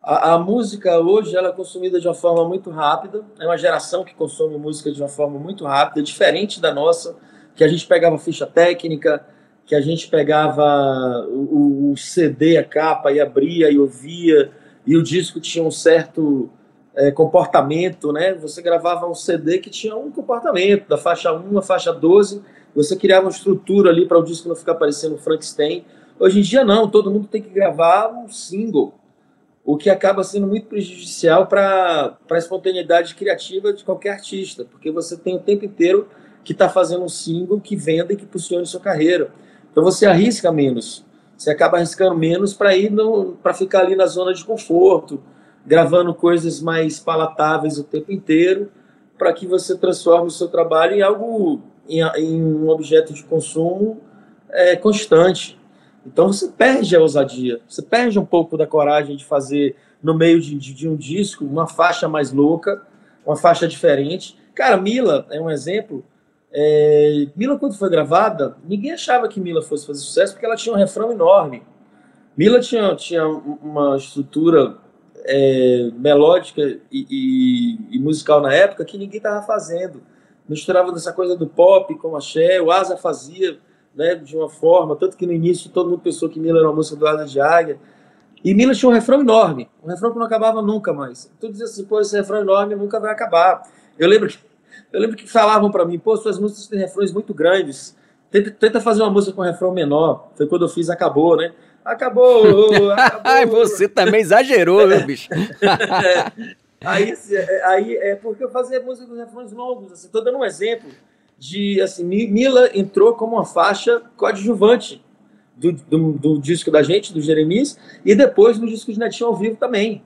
A, a, música hoje ela é consumida de uma forma muito rápida. É uma geração que consome música de uma forma muito rápida, diferente da nossa, que a gente pegava ficha técnica, que a gente pegava o, o CD, a capa, e abria e ouvia, e o disco tinha um certo é, comportamento, né? Você gravava um CD que tinha um comportamento, da faixa 1 à faixa 12, você criava uma estrutura ali para o disco não ficar parecendo Frankenstein. Hoje em dia não, todo mundo tem que gravar um single, o que acaba sendo muito prejudicial para a espontaneidade criativa de qualquer artista, porque você tem o tempo inteiro que está fazendo um single que venda e que impulsione sua carreira. Então você arrisca menos, você acaba arriscando menos para ir para ficar ali na zona de conforto, gravando coisas mais palatáveis o tempo inteiro, para que você transforme o seu trabalho em algo, em, em um objeto de consumo é, constante. Então você perde a ousadia, você perde um pouco da coragem de fazer no meio de, de, de um disco uma faixa mais louca, uma faixa diferente. Cara, Mila é um exemplo. É, Mila, quando foi gravada, ninguém achava que Mila fosse fazer sucesso porque ela tinha um refrão enorme. Mila tinha, tinha uma estrutura é, melódica e, e, e, musical na época que ninguém estava fazendo. Misturava dessa coisa do pop com axé, o Asa fazia né, de uma forma, tanto que no início todo mundo pensou que Mila era uma música do Asa de Águia. E Mila tinha um refrão enorme, um refrão que não acabava nunca mais. Tu dizia assim, pô, esse refrão enorme nunca vai acabar. Eu lembro que, eu lembro que falavam para mim, pô, suas músicas têm refrões muito grandes, tenta, tenta fazer uma música com refrão menor. Foi quando eu fiz Acabou, né? Acabou! acabou. Você também exagerou, meu bicho. é, aí, aí é porque eu fazia música com refrões longos. Assim, dando um exemplo de assim, Mila entrou como uma faixa coadjuvante do, do, do, disco da gente, do Jeremias, e depois no disco de Netinho ao vivo também.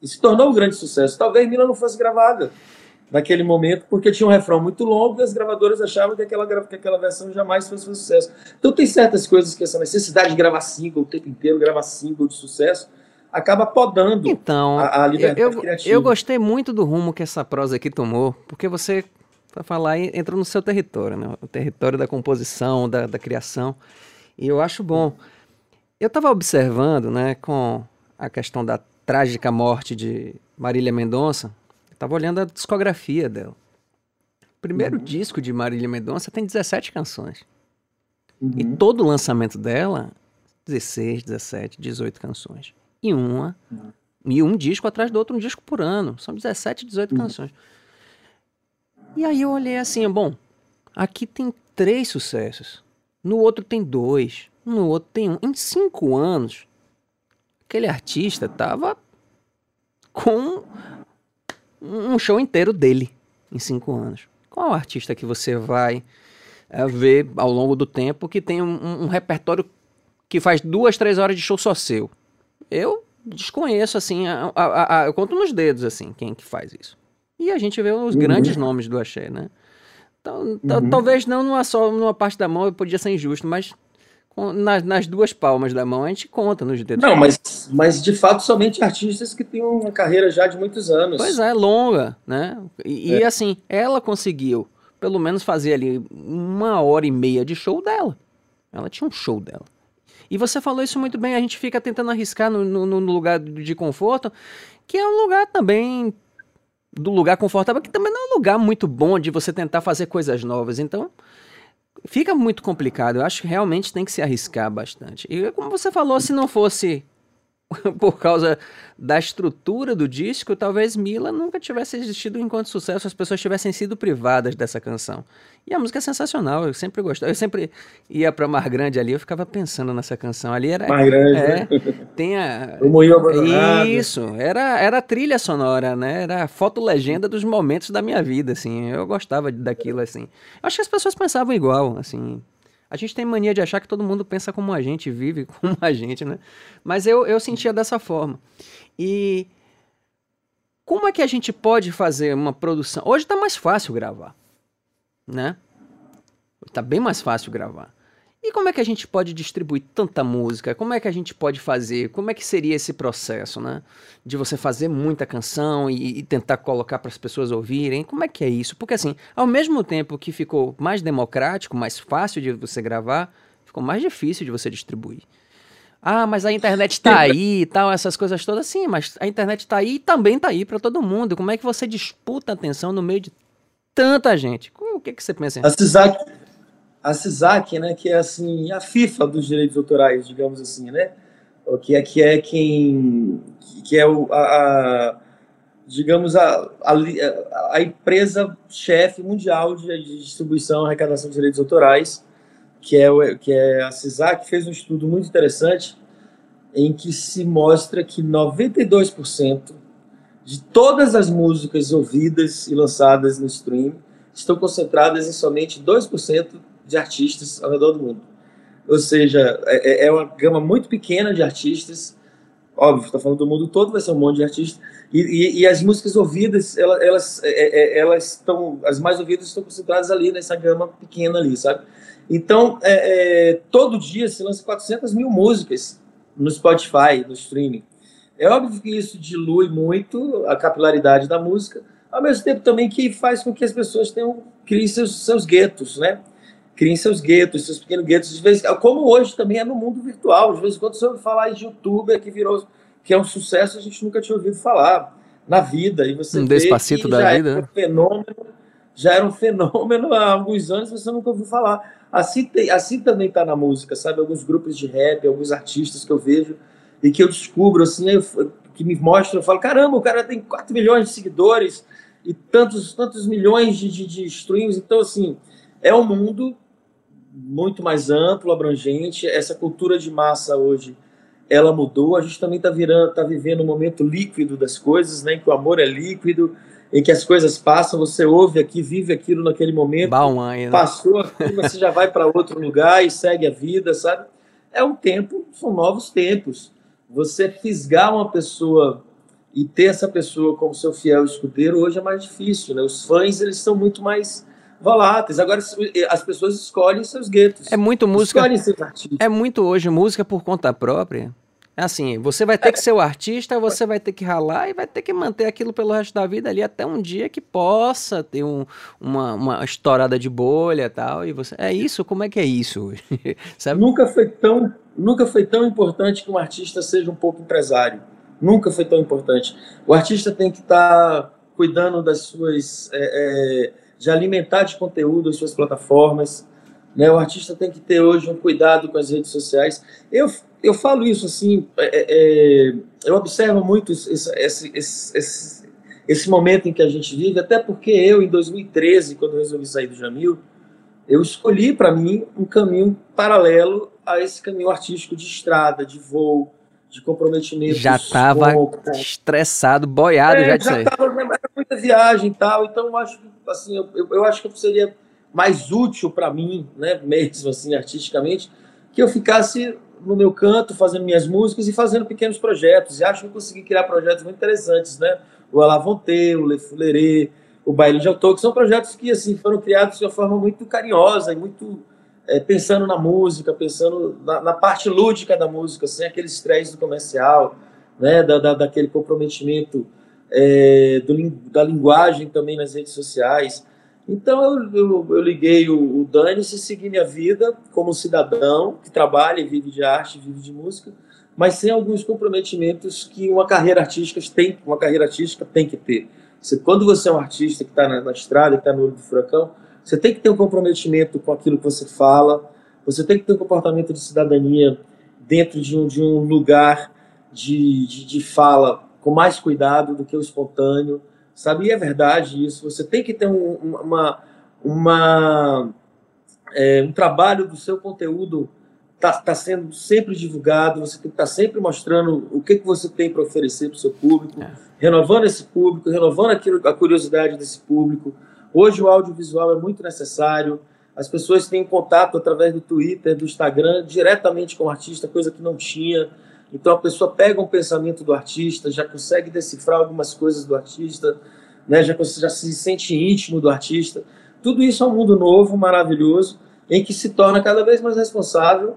E se tornou um grande sucesso. Talvez Mila não fosse gravada naquele momento, porque tinha um refrão muito longo e as gravadoras achavam que aquela, que aquela versão jamais fosse um sucesso. Então tem certas coisas que essa necessidade de gravar single o tempo inteiro, gravar single de sucesso, acaba podando então, a, a liberdade eu, criativa. Eu gostei muito do rumo que essa prosa aqui tomou, porque você, para falar, entra no seu território, né? o território da composição, da, da criação, e eu acho bom. Eu estava observando, né, com a questão da trágica morte de Marília Mendonça, Tava olhando a discografia dela. O primeiro uhum. disco de Marília Mendonça tem 17 canções. Uhum. E todo o lançamento dela, 16, 17, 18 canções. E uma. Uhum. E um disco atrás do outro, um disco por ano. São 17, 18 uhum. canções. E aí eu olhei assim, bom, aqui tem três sucessos. No outro tem dois. No outro tem um. Em cinco anos, aquele artista tava com um show inteiro dele em cinco anos. Qual artista que você vai é, ver ao longo do tempo que tem um, um, repertório que faz duas, três horas de show só seu? Eu desconheço, assim, a, a, a, eu conto nos dedos, assim, quem que faz isso. E a gente vê os uhum. grandes nomes do axé, né? Então, uhum. Talvez não numa, só numa parte da mão, eu podia ser injusto, mas nas, nas, duas palmas da mão a gente conta nos dedos. Não, mas, mas de fato somente artistas que têm uma carreira já de muitos anos. Pois é, longa, né? E, é. e assim, ela conseguiu pelo menos fazer ali uma hora e meia de show dela. Ela tinha um show dela. E você falou isso muito bem, a gente fica tentando arriscar no, no, no lugar de conforto, que é um lugar também do lugar confortável, que também não é um lugar muito bom de você tentar fazer coisas novas. Então, fica muito complicado. Eu acho que realmente tem que se arriscar bastante. E como você falou, se não fosse por causa da estrutura do disco, talvez Mila nunca tivesse existido enquanto sucesso, as pessoas tivessem sido privadas dessa canção. E a música é sensacional, eu sempre gostava. Eu sempre ia para Mar Grande ali, eu ficava pensando nessa canção. Ali era. Mar Grande, é, né? Tem a. Isso, era, era a trilha sonora, né? Era a foto-legenda dos momentos da minha vida, assim. Eu gostava daquilo, assim. Eu acho que as pessoas pensavam igual, assim. A gente tem mania de achar que todo mundo pensa como a gente, vive como a gente, né? Mas eu, eu sentia dessa forma. E como é que a gente pode fazer uma produção? Hoje está mais fácil gravar, né? Está bem mais fácil gravar. E como é que a gente pode distribuir tanta música? Como é que a gente pode fazer? Como é que seria esse processo, né? De você fazer muita canção e, e tentar colocar para as pessoas ouvirem? Como é que é isso? Porque assim, ao mesmo tempo que ficou mais democrático, mais fácil de você gravar, ficou mais difícil de você distribuir. Ah, mas a internet está aí e tal, essas coisas todas. Sim, mas a internet está aí e também está aí para todo mundo. Como é que você disputa a atenção no meio de tanta gente? O que, que você pensa? A CISAC, a CISAC, né, que é assim a FIFA dos direitos autorais, digamos assim, né, que é que é quem que é o, a, a digamos a, a, a empresa chefe mundial de, de distribuição e arrecadação de direitos autorais, que é o, que é a CISAC, fez um estudo muito interessante em que se mostra que 92% de todas as músicas ouvidas e lançadas no stream estão concentradas em somente 2% de artistas ao redor do mundo. Ou seja, é, é, é uma gama muito pequena de artistas. Óbvio, está falando do mundo todo, vai ser um monte de artistas. E, e, e as músicas ouvidas, elas, elas, é, elas estão, as mais ouvidas estão concentradas ali nessa gama pequena ali, sabe? Então, é, é, todo dia se lança 400 mil músicas no Spotify, no streaming. É óbvio que isso dilui muito a capilaridade da música, ao mesmo tempo também que faz com que as pessoas tenham criem seus, seus guetos, né? Criem seus guetos, seus pequenos guetos, de vez, como hoje também é no mundo virtual. De vez em quando você ouve falar de youtuber que virou, que é um sucesso, a gente nunca tinha ouvido falar na vida. E você um despacito da vida, né? Um fenômeno, já era um fenômeno há alguns anos, você nunca ouviu falar. Assim, tem, assim também está na música, sabe? Alguns grupos de rap, alguns artistas que eu vejo e que eu descubro, assim, eu, que me mostram, eu falo, caramba, o cara tem 4 milhões de seguidores e tantos, tantos milhões de, de, de streams. Então, assim, é um mundo muito mais amplo, abrangente. Essa cultura de massa hoje, ela mudou. A gente também está virando, tá vivendo um momento líquido das coisas, né? Em que o amor é líquido, em que as coisas passam, você ouve aqui, vive aquilo naquele momento. Né? Passou aqui, você já vai para outro lugar e segue a vida, sabe? É um tempo, são novos tempos. Você fisgar uma pessoa e ter essa pessoa como seu fiel escudeiro hoje é mais difícil, né? Os fãs, eles são muito mais voláteis. Agora as pessoas escolhem seus guetos. É muito música. É muito hoje música por conta própria. É assim, você vai ter que ser o artista, você vai ter que ralar e vai ter que manter aquilo pelo resto da vida ali até um dia que possa ter um, uma, uma estourada de bolha e tal. E você. É isso? Como é que é isso? Nunca foi tão, nunca foi tão importante que um artista seja um pouco empresário. Nunca foi tão importante. O artista tem que estar tá cuidando das suas. É, é, de alimentar de conteúdo as suas plataformas. Né? O artista tem que ter hoje um cuidado com as redes sociais. Eu, eu falo isso assim, é, é, eu observo muito esse, esse, esse, esse, momento em que a gente vive, até porque eu, em 2013, quando resolvi sair do Jamil, eu escolhi para mim um caminho paralelo a esse caminho artístico de estrada, de voo, de comprometimento. Já estava estressado, boiado, é, já já tava, era muita viagem e tal, então eu acho que assim, eu, eu acho que seria mais útil para mim, né, mesmo assim artisticamente, que eu ficasse no meu canto fazendo minhas músicas e fazendo pequenos projetos. E acho que eu consegui criar projetos muito interessantes, né? O Alavonte, o Le Fuleré, o Baile de Autor, que são projetos que assim foram criados de uma forma muito carinhosa e muito é, pensando na música, pensando na, na, parte lúdica da música, sem aquele estresse do comercial, né, da, da daquele comprometimento é, do, da linguagem também nas redes sociais. Então eu, eu, eu liguei o, o e segui minha vida como cidadão que trabalha vive de arte, vive de música, mas sem alguns comprometimentos que uma carreira artística tem, uma carreira artística tem que ter. Você, quando você é um artista que está na, na, estrada, que está no olho do furacão, Você tem que ter um comprometimento com aquilo que você fala, você tem que ter um comportamento de cidadania dentro de um, de um lugar de, de, de fala com mais cuidado do que o espontâneo, sabe? E é verdade isso. Você tem que ter um, uma, uma, é, um trabalho do seu conteúdo está tá sendo sempre divulgado, você tem que estar tá sempre mostrando o que, que você tem para oferecer para o seu público, é. renovando esse público, renovando aquilo, a curiosidade desse público. Hoje o audiovisual é muito necessário, as pessoas têm contato através do Twitter, do Instagram, diretamente com o artista, coisa que não tinha. Então a pessoa pega um pensamento do artista, já consegue decifrar algumas coisas do artista, né? já, já se sente íntimo do artista. Tudo isso é um mundo novo, maravilhoso, em que se torna cada vez mais responsável,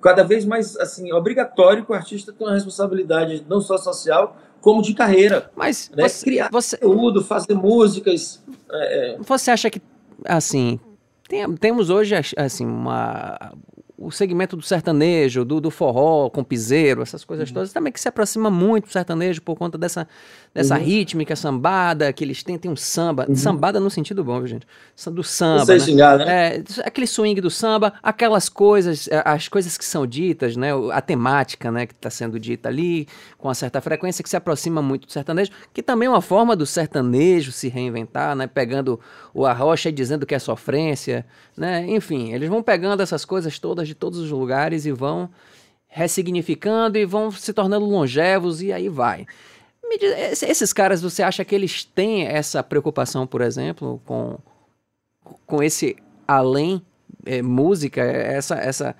cada vez mais assim obrigatório que o artista tenha uma responsabilidade não só social, como de carreira. Mas né? você, criar você... conteúdo, fazer músicas. É... é. Você acha que assim tem, temos hoje assim uma o segmento do sertanejo, do, do forró com piseiro, essas coisas uhum. todas, também que se aproxima muito do sertanejo por conta dessa, dessa uhum. rítmica sambada que eles têm. Tem um samba, uhum. sambada no sentido bom, gente? Do samba. Né? Xingar, né? É, aquele swing do samba, aquelas coisas, é, as coisas que são ditas, né? A temática né, que está sendo dita ali, com uma certa frequência, que se aproxima muito do sertanejo, que também é uma forma do sertanejo se reinventar, né? Pegando o arrocha e dizendo que é sofrência, né? Enfim, eles vão pegando essas coisas todas de todos os lugares e vão ressignificando e vão se tornando longevos e aí vai. Diz, esses caras, você acha que eles têm essa preocupação, por exemplo, com, com esse além é, música, essa essa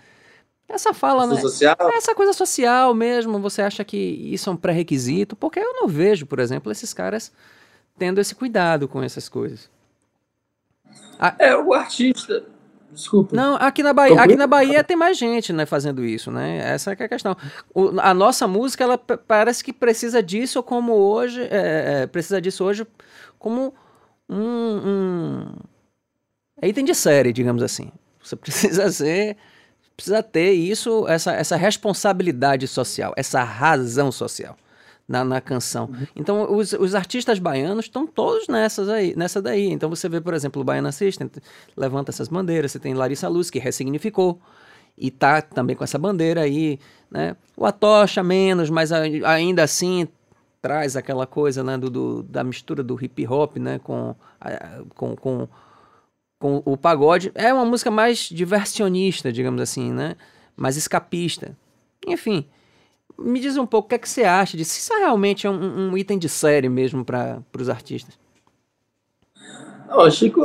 essa fala, né? Social? Essa coisa social mesmo, você acha que isso é um pré-requisito? Porque eu não vejo, por exemplo, esses caras tendo esse cuidado com essas coisas. A... É, o artista, Desculpa. Não, aqui na Bahia, aqui na Bahia tem mais gente, né, fazendo isso, né? Essa é a questão. O, a nossa música, ela parece que precisa disso como hoje, é, é, precisa disso hoje como um, um é item de série, digamos assim. Você precisa ser, precisa ter isso, essa, essa responsabilidade social, essa razão social na, na canção. Uhum. Então, os, os artistas baianos estão todos nessas aí, nessa daí. Então, você vê, por exemplo, o Baiana System, levanta essas bandeiras. Você tem Larissa Luz, que ressignificou e tá também com essa bandeira aí, né? O Atocha menos, mas ainda assim traz aquela coisa, né, do, do da mistura do hip hop, né, com, com, com, com o pagode. É uma música mais diversionista, digamos assim, né? Mais escapista. Enfim, me diz um pouco o que, é que você acha disso. Isso realmente é um, um item de série mesmo para os artistas. Não, Chico,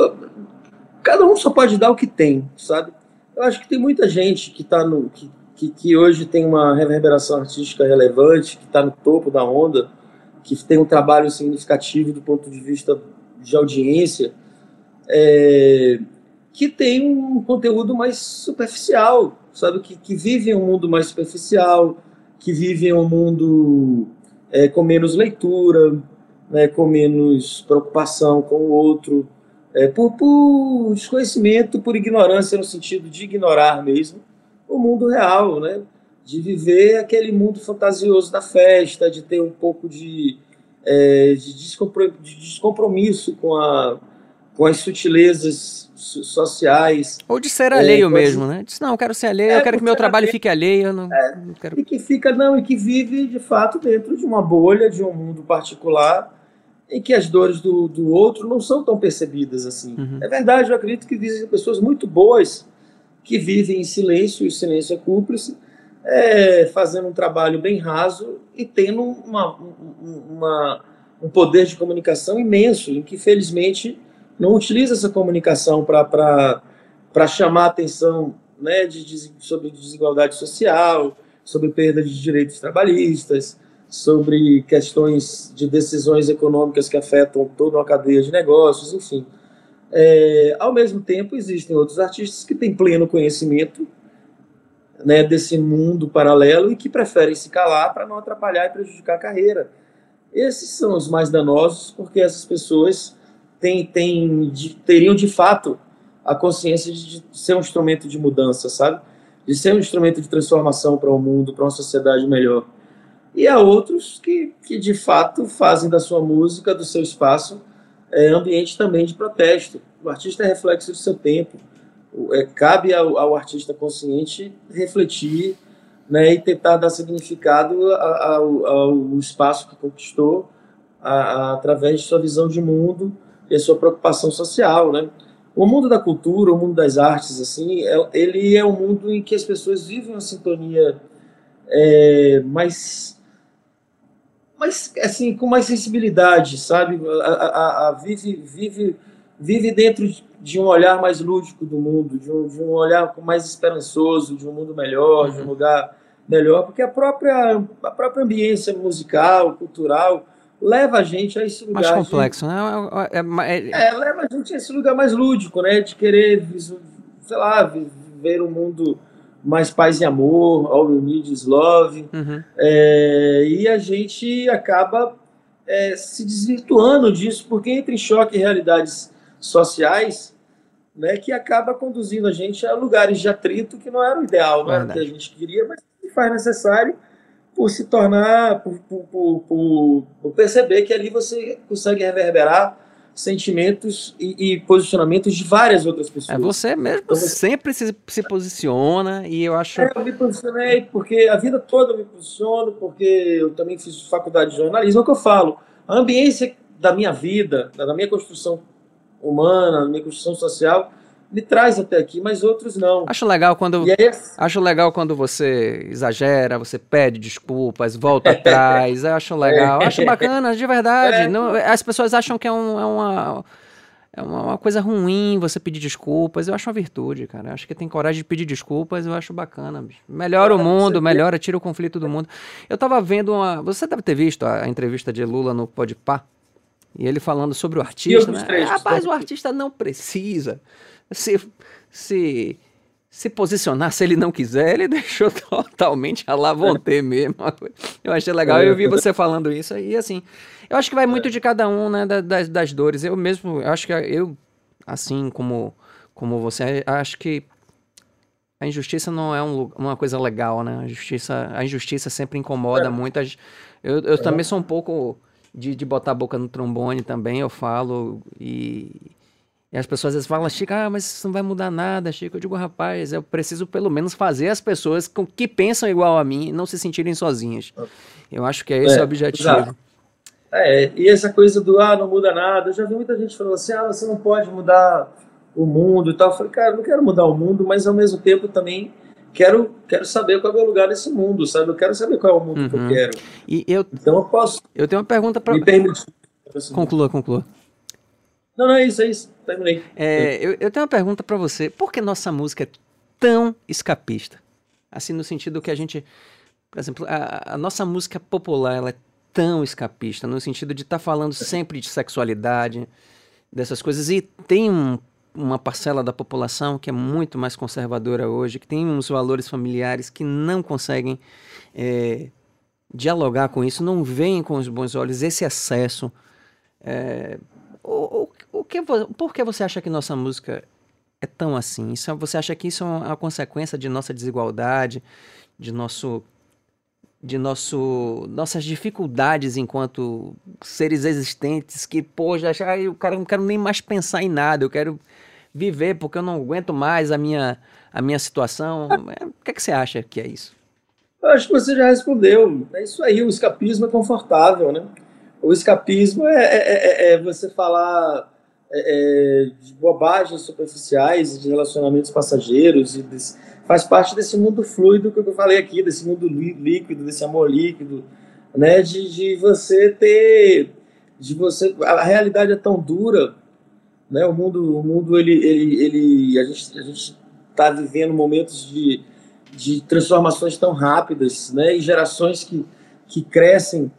cada um só pode dar o que tem, sabe? Eu acho que tem muita gente que tá no. que, que, que hoje tem uma reverberação artística relevante, que está no topo da onda, que tem um trabalho significativo do ponto de vista de audiência, é, que tem um conteúdo mais superficial, sabe? Que, que vive um mundo mais superficial, que vivem um mundo é, com menos leitura, né, com menos preocupação com o outro, é, por, por, desconhecimento, por ignorância, no sentido de ignorar mesmo o mundo real, né, de viver aquele mundo fantasioso da festa, de ter um pouco de, é, de, descompromisso com, a, com as sutilezas sociais. Ou de ser alheio é, mesmo, né? Diz, não, eu quero ser alheio, é, eu quero que meu trabalho alheio. fique alheio. Não, é, não quero... E que fica, não, e que vive de fato dentro de uma bolha, de um mundo particular, em que as dores do, do outro não são tão percebidas assim. Uhum. É verdade, eu acredito que existem pessoas muito boas que vivem em silêncio, e o silêncio é cúmplice, é, fazendo um trabalho bem raso e tendo uma, uma, um poder de comunicação imenso, em que felizmente não utiliza essa comunicação para chamar atenção né, de, de, sobre desigualdade social, sobre perda de direitos trabalhistas, sobre questões de decisões econômicas que afetam toda uma cadeia de negócios, enfim. É, ao mesmo tempo, existem outros artistas que têm pleno conhecimento né, desse mundo paralelo e que preferem se calar para não atrapalhar e prejudicar a carreira. Esses são os mais danosos, porque essas pessoas tem, tem, de, teriam de fato a consciência de, ser um instrumento de mudança, sabe? De ser um instrumento de transformação para o um mundo, para uma sociedade melhor. E há outros que, que de fato fazem da sua música, do seu espaço, é ambiente também de protesto. O artista é reflexo do seu tempo. É, cabe ao, ao, artista consciente refletir né, e tentar dar significado ao, ao espaço que conquistou a, a, através de sua visão de mundo e a sua preocupação social, né? O mundo da cultura, o mundo das artes, assim, é, ele é um mundo em que as pessoas vivem uma sintonia é, mais, mais, assim, com mais sensibilidade, sabe? A, a, a, vive, vive, vive dentro de um olhar mais lúdico do mundo, de um, de um olhar mais esperançoso, de um mundo melhor, de um lugar melhor, porque a própria, a própria ambiência musical, cultural, leva a gente a esse lugar. Mais complexo, de, né? É, é, é, leva a gente a esse lugar mais lúdico, né? De querer, sei lá, ver o um mundo mais paz e amor, all you need is love. Uhum. É, e a gente acaba é, se desvirtuando disso, porque entra em choque realidades sociais né, que acaba conduzindo a gente a lugares de atrito que não era o ideal, não era o que a gente queria, mas que faz necessário por se tornar, por, por, por, por, perceber que ali você consegue reverberar sentimentos e, e, posicionamentos de várias outras pessoas. É você mesmo então, você... sempre se, se posiciona e eu acho. É, eu me posicionei porque a vida toda eu me posiciono, porque eu também fiz faculdade de jornalismo, é o que eu falo. A ambiência da minha vida, da minha construção humana, da minha construção social, me traz até aqui, mas outros não. Acho legal quando aí, acho legal quando você exagera, você pede desculpas, volta atrás. acho legal, acho bacana, de verdade. É. Não, as pessoas acham que é, um, é uma é uma, coisa ruim você pedir desculpas. Eu acho uma virtude, cara. Eu acho que tem coragem de pedir desculpas, eu acho bacana. Bicho. Melhora o mundo, melhora, tira o conflito do mundo. Eu tava vendo uma. Você deve ter visto a, a entrevista de Lula no Podpah. E ele falando sobre o artista. Né? Rapaz, o artista não precisa se, se, se posicionar, se ele não quiser, ele deixou totalmente a la vontade mesmo. Eu achei legal, eu vi você falando isso e assim, eu acho que vai muito de cada um, né, das, das dores. Eu mesmo, eu acho que eu, assim como, como você, acho que a injustiça não é um, uma coisa legal, né? A justiça, a injustiça sempre incomoda é. muito. Eu, eu é. também sou um pouco de, de botar a boca no trombone também, eu falo e e as pessoas às vezes falam, Chico, ah, mas isso não vai mudar nada, Chico. Eu digo, rapaz, eu preciso pelo menos fazer as pessoas que pensam igual a mim não se sentirem sozinhas. Eu acho que é esse é, o objetivo. Exato. É, e essa coisa do, ah, não muda nada. Eu já vi muita gente falando assim, ah, você não pode mudar o mundo e tal. Eu falei, cara, eu não quero mudar o mundo, mas ao mesmo tempo também quero, quero saber qual é o meu lugar nesse mundo, sabe? Eu quero saber qual é o mundo uhum. que eu uhum. quero. E eu, então eu posso. Eu tenho uma pergunta para. Me permite. Conclua, conclua. Não, não, é isso, é isso. Terminei. É, eu, eu tenho uma pergunta para você. Por que nossa música é tão escapista? Assim, no sentido que a gente. Por exemplo, a, a nossa música popular ela é tão escapista, no sentido de estar tá falando sempre de sexualidade, dessas coisas. E tem um, uma parcela da população que é muito mais conservadora hoje, que tem uns valores familiares que não conseguem é, dialogar com isso, não veem com os bons olhos esse excesso. É, o, o, o que, por que você acha que nossa música é tão assim? Isso, é, você acha que isso é uma consequência de nossa desigualdade, de nosso de nosso nossas dificuldades enquanto seres existentes que pô já, já eu cara não quero nem mais pensar em nada eu quero viver porque eu não aguento mais a minha a minha situação. É, o que, é que você acha que é isso? Eu acho que você já respondeu. É isso aí o escapismo é confortável né? O escapismo é, é, é, é você falar é, é, de bobagens superficiais, de relacionamentos passageiros, e faz parte desse mundo fluido que eu falei aqui, desse mundo líquido, desse amor líquido, né? De, de você ter, de você, a realidade é tão dura, né? O mundo, o mundo ele, ele, ele a gente, a gente está vivendo momentos de, de transformações tão rápidas, né? E gerações que, que crescem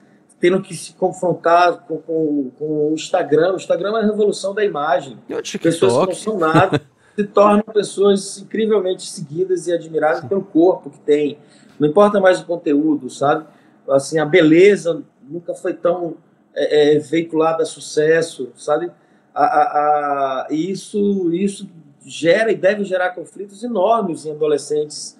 tendo que se confrontar com, com, com o Instagram. O Instagram é a revolução da imagem. Pessoas que não são nada se tornam pessoas incrivelmente seguidas e admiradas Sim. pelo corpo que tem. Não importa mais o conteúdo, sabe? Assim, a beleza nunca foi tão é, é, veiculada a sucesso, sabe? A, a, a, isso, isso gera e deve gerar conflitos enormes em adolescentes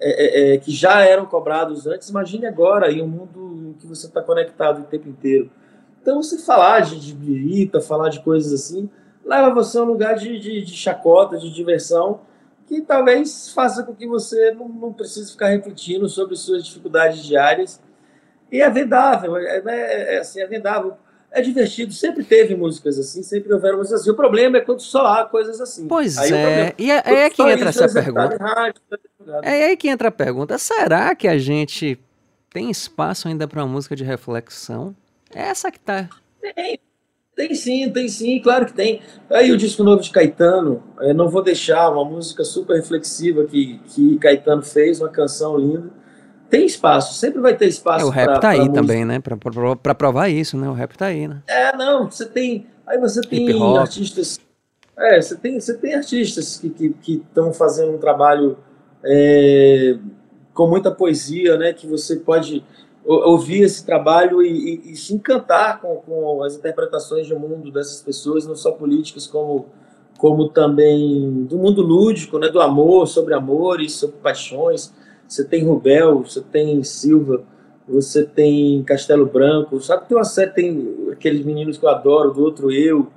é, é, é, que já eram cobrados antes, imagine agora em um mundo em que você está conectado o tempo inteiro. Então, você falar de, de birita, falar de coisas assim, leva você a um lugar de, de, de chacota, de diversão, que talvez faça com que você não, não precise ficar refletindo sobre suas dificuldades diárias. E é vendável, é, é, é, assim, é vendável. É divertido, sempre teve músicas assim, sempre houveram músicas assim. O problema é quando só há coisas assim. Pois aí é, e é, é que entra essa pergunta. Rádio, tá é aí que entra a pergunta. Será que a gente tem espaço ainda para uma música de reflexão? É essa que tá. Tem, tem sim, tem sim, claro que tem. Aí o disco novo de Caetano, eu não vou deixar, uma música super reflexiva que, que Caetano fez, uma canção linda. Tem espaço, sempre vai ter espaço. É, o rap pra, tá aí música. também, né? Pra, provar isso, né? O rap tá aí, né? É, não, você tem. Aí você tem artistas. É, você tem, você tem artistas que estão fazendo um trabalho é, com muita poesia, né? Que você pode ouvir esse trabalho e, e, e, se encantar com, com as interpretações de mundo dessas pessoas, não só políticas, como, como também do mundo lúdico, né, do amor, sobre amores, sobre paixões. Você tem Rubel, você tem Silva, você tem Castelo Branco, sabe? Tem uma série, tem aqueles meninos que eu adoro, do outro eu.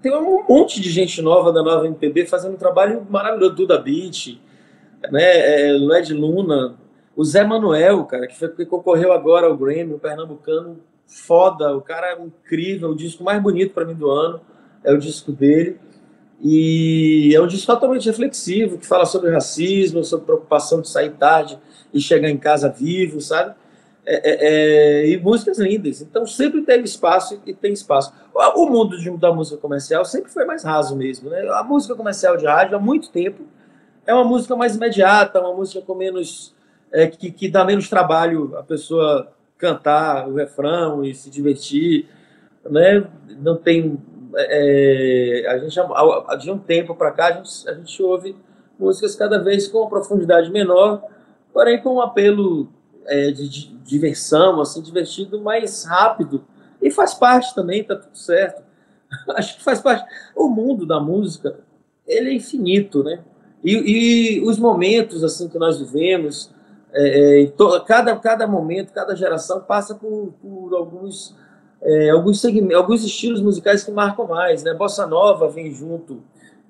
Tem um monte de gente nova da nova MPB fazendo um trabalho maravilhoso, Duda Beat, né? É, Led Luna, o Zé Manuel, cara, que, foi, que concorreu agora ao Grammy, o pernambucano, foda, o cara é incrível, o disco mais bonito para mim do ano é o disco dele. E é um disco totalmente reflexivo, que fala sobre racismo, sobre preocupação de sair tarde e chegar em casa vivo, sabe? É, é, é, e músicas lindas. Então sempre teve espaço e tem espaço. O mundo de, da música comercial sempre foi mais raso mesmo. Né? A música comercial de rádio há muito tempo é uma música mais imediata, uma música com menos é, que, que dá menos trabalho a pessoa cantar o refrão e se divertir, né? Não tem é, a gente de um tempo para cá a gente, a gente ouve músicas cada vez com uma profundidade menor, porém com um apelo é, de, de, diversão, assim, divertido, mais rápido e faz parte também, tá tudo certo. Acho que faz parte. O mundo da música ele é infinito, né? E, e os momentos assim que nós vivemos, é, é cada, cada momento, cada geração passa por, por alguns, é, alguns, alguns estilos musicais que marcam mais. Né? Bossa Nova vem junto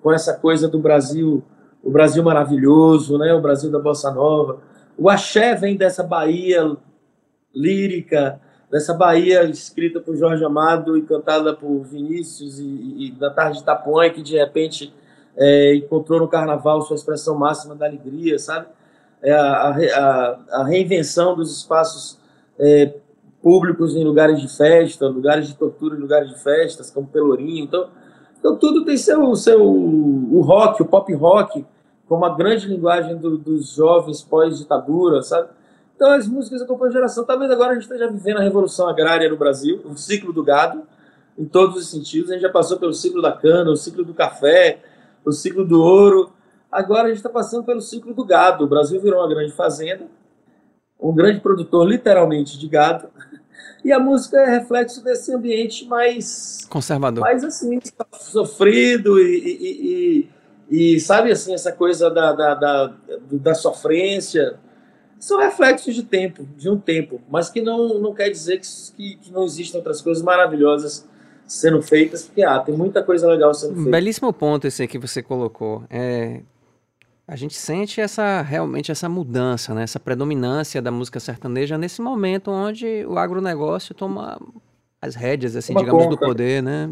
com essa coisa do Brasil, o Brasil maravilhoso, né? o Brasil da Bossa Nova. O axé vem dessa Bahia lírica, dessa Bahia escrita por Jorge Amado e cantada por Vinícius e da tarde de Itapuã, que de repente é, encontrou no carnaval sua expressão máxima da alegria, sabe? é a, a, a, reinvenção dos espaços é, públicos em lugares de festa, lugares de tortura em lugares de festas, como Pelourinho. Então, então tudo tem seu, seu o rock, o pop rock, como a grande linguagem do, dos jovens pós-ditadura, sabe? Então as músicas acompanham a geração. Talvez agora a gente esteja vivendo a revolução agrária no Brasil, o ciclo do gado, em todos os sentidos. A gente já passou pelo ciclo da cana, o ciclo do café, o ciclo do ouro, Agora a gente está passando pelo ciclo do gado. O Brasil virou uma grande fazenda, um grande produtor, literalmente, de gado. E a música é reflexo desse ambiente mais conservador, mais assim sofrido e, e, e, e sabe assim essa coisa da, da, da, da sofrência são reflexos de tempo, de um tempo, mas que não, não quer dizer que, que não existem outras coisas maravilhosas sendo feitas, porque ah, tem muita coisa legal sendo feita. Belíssimo ponto esse que você colocou. É, a gente sente essa realmente essa mudança, né? essa predominância da música sertaneja nesse momento onde o agronegócio toma as rédeas, assim, uma digamos, conta. do poder, né?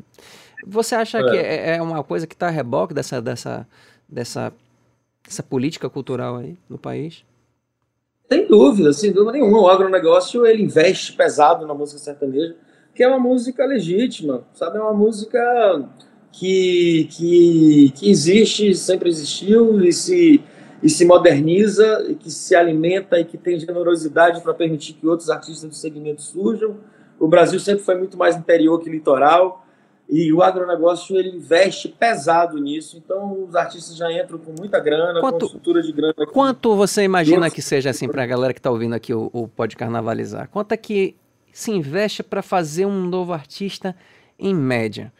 Você acha é. que é, é uma coisa que está a reboque dessa, dessa, dessa, dessa política cultural aí no país? Sem dúvida, sem dúvida nenhuma. O agronegócio ele investe pesado na música sertaneja, que é uma música legítima, sabe? É uma música que, que, que existe, sempre existiu e se, e se moderniza, e que se alimenta e que tem generosidade para permitir que outros artistas do segmento surjam. O Brasil sempre foi muito mais interior que litoral e o agronegócio ele investe pesado nisso, então os artistas já entram com muita grana, quanto, com estrutura de grana. Quanto você imagina que seja assim para a galera que está ouvindo aqui o, o Pode Carnavalizar? Quanto é que se investe para fazer um novo artista em média?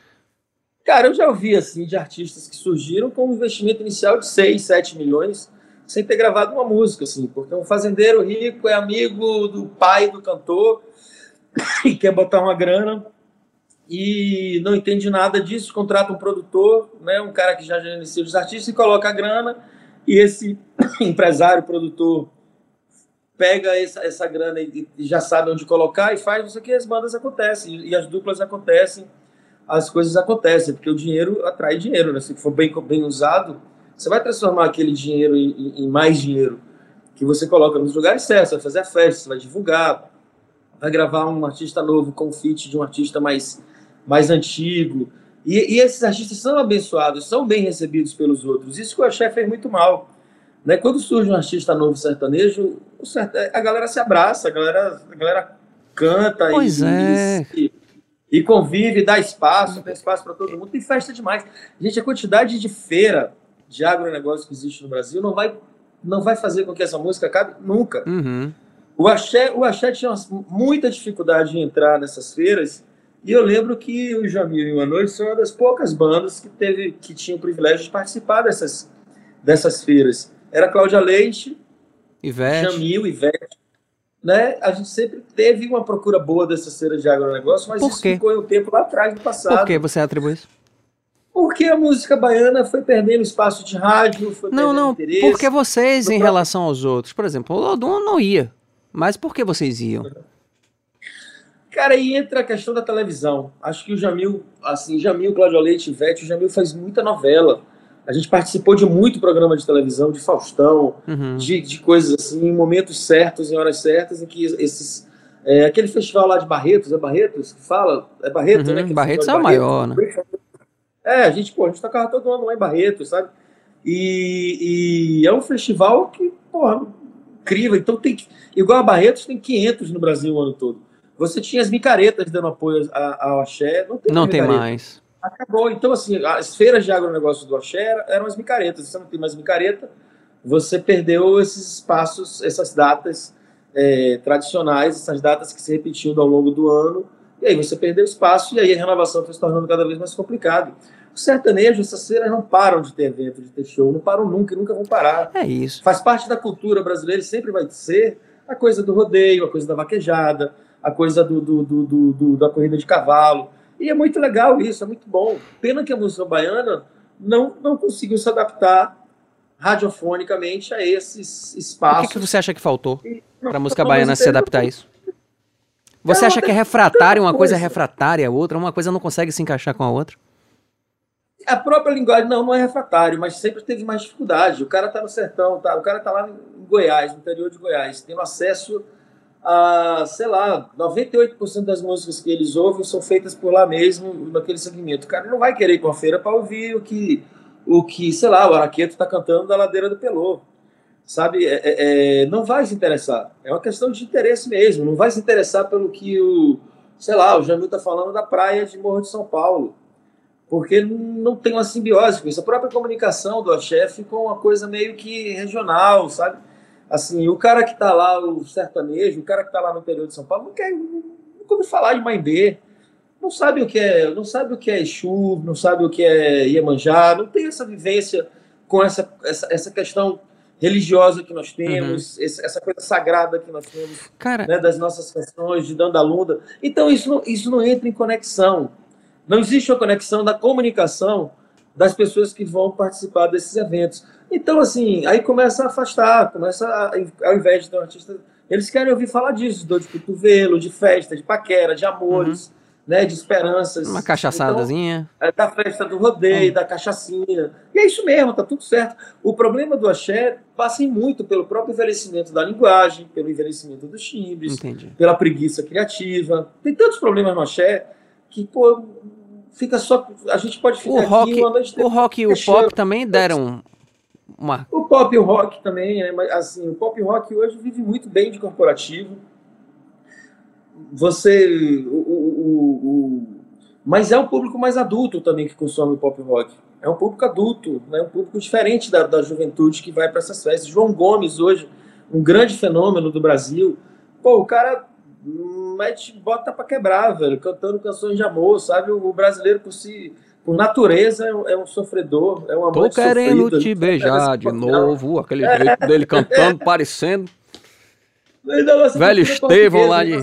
Cara, eu já ouvi assim de artistas que surgiram com um investimento inicial de 6, 7 milhões sem ter gravado uma música, assim, porque um fazendeiro rico é amigo do pai do cantor e quer botar uma grana e não entende nada disso, contrata um produtor, né, um cara que já gerencia os artistas e coloca a grana, e esse empresário, produtor, pega essa, essa grana e, e já sabe onde colocar e faz isso aqui, as bandas acontecem, e as duplas acontecem, as coisas acontecem, porque o dinheiro atrai dinheiro, né? Se for bem, bem usado, você vai transformar aquele dinheiro em, em mais dinheiro que você coloca nos lugares certos, vai fazer a festa, você vai divulgar, vai gravar um artista novo com feat de um artista mais, mais antigo. E, e, esses artistas são abençoados, são bem recebidos pelos outros. Isso que o Axé fez muito mal. Né? Quando surge um artista novo sertanejo, a galera se abraça, a galera, a galera canta pois e, é. e, e convive, dá espaço, tem espaço para todo mundo. Tem festa demais. Gente, a quantidade de feira de agronegócio que existe no Brasil não vai, não vai fazer com que essa música acabe nunca. Uhum. O, Axé, o Axé tinha muita dificuldade em entrar nessas feiras. E eu lembro que o Jamil e o Noite são uma das poucas bandas que, teve, que tinham o privilégio de participar dessas, dessas feiras. Era Cláudia Leite, Ivete. Jamil, Ivete né, a gente sempre teve uma procura boa dessa cera de agronegócio, mas Por isso quê? ficou um tempo lá atrás, no passado. Por que você atribui isso? Porque a música baiana foi perdendo espaço de rádio, foi Não, perdendo não, interesse. porque vocês, em próprio- relação aos outros, por exemplo, o Lodum não ia. Mas por que vocês iam? Cara, aí entra a questão da televisão. Acho que o Jamil, assim, Jamil, Cláudio Leite, Ivete, o Jamil faz muita novela. A gente participou de muito programa de televisão, de Faustão, Uhum. de, de coisas assim, em momentos certos, em horas certas, em que esses. é, aquele festival lá de Barretos, é Barretos que fala? É Barretos, Uhum, né? Aquele Barretos é o maior, né? É, a gente, pô, a gente tocava todo ano lá em Barretos, sabe? E, e é um festival que, porra, incrível. Então tem que. Igual a Barretos, tem 500 no Brasil o ano todo. Você tinha as micaretas dando apoio ao axé, não tem Não tem micareta. mais. Acabou. Então, assim, as feiras de agronegócio do axé eram as micaretas. Se você não tem mais micareta, você perdeu esses espaços, essas datas é, tradicionais, essas datas que se repetiam ao longo do ano. E aí você perdeu espaço e aí a renovação foi se tornando cada vez mais complicado. O sertanejo, essas feiras não param de ter evento, de ter show, não param nunca e nunca vão parar. É isso. Faz parte da cultura brasileira e sempre vai ser a coisa do rodeio, a coisa da vaquejada, a coisa do, do- do- do- do- da corrida de cavalo. E é muito legal isso, é muito bom. Pena que a música baiana não, não conseguiu se adaptar radiofonicamente a esses O que, espaços. que você acha que faltou Não, pra música baiana se adaptar a isso? Você acha que é tem refratário, uma coisa é refratária a outra, uma coisa não consegue se encaixar com a outra? A própria linguagem não, não é refratário, mas sempre teve mais dificuldade. O cara tá no sertão, tá? o cara tá lá em Goiás, no interior de Goiás, tendo acesso a, sei lá, 98% das músicas que eles ouvem são feitas por lá mesmo, naquele segmento. O cara não vai querer ir pra uma feira para ouvir o que, o que, sei lá, o Araqueto tá cantando da ladeira do Pelô. Sabe, É- é- é, não vai se interessar. É uma questão de interesse mesmo. Não vai se interessar pelo que o, sei lá, o Jamil tá falando da praia de Morro de São Paulo porque não tem uma simbiose com isso. A própria comunicação do axé ficou uma coisa meio que regional, sabe? Assim, o cara que está lá, o sertanejo, o cara que está lá no interior de São Paulo, não quer, nunca ouviu falar de Mãe B, não sabe o que é, não sabe o que é Exu, não sabe o que é Iemanjá, não tem essa vivência com essa, essa, essa questão religiosa que nós temos, esse- essa coisa sagrada que nós temos Cara, né, das nossas canções, de Dandalunda. Então, isso não, isso não entra em conexão. Não existe uma conexão da comunicação das pessoas que vão participar desses eventos. Então, assim, aí começa a afastar, começa a, ao invés de ter um artista. Eles querem ouvir falar disso, dor de cotovelo, de festa, de paquera, de amores, né, de esperanças. uma cachaçadazinha. É da festa do rodeio, da cachaçinha. E é isso mesmo, tá tudo certo. O problema do axé passa em muito pelo próprio envelhecimento da linguagem, pelo envelhecimento dos timbres, Entendi. pela preguiça criativa. Tem tantos problemas no axé que, pô, fica só. A gente pode ficar O rock, aqui uma noite o rock e o pop também deram uma. O pop rock também, né? Mas, assim, o pop rock hoje vive muito bem de corporativo. Você. O, o- o- mas é um público mais adulto também que consome o pop rock. É um público adulto, né? um público diferente da, da juventude que vai para essas festas. João Gomes, hoje, um grande fenômeno do Brasil. Pô, o cara mete, bota para quebrar, velho, cantando canções de amor, sabe? O brasileiro, por si. Por natureza, é um- é um sofredor, é um Tô amante querendo sofrido, te ele beijar de novo, aquele jeito dele cantando, parecendo. Então, Velho Estevão lá de-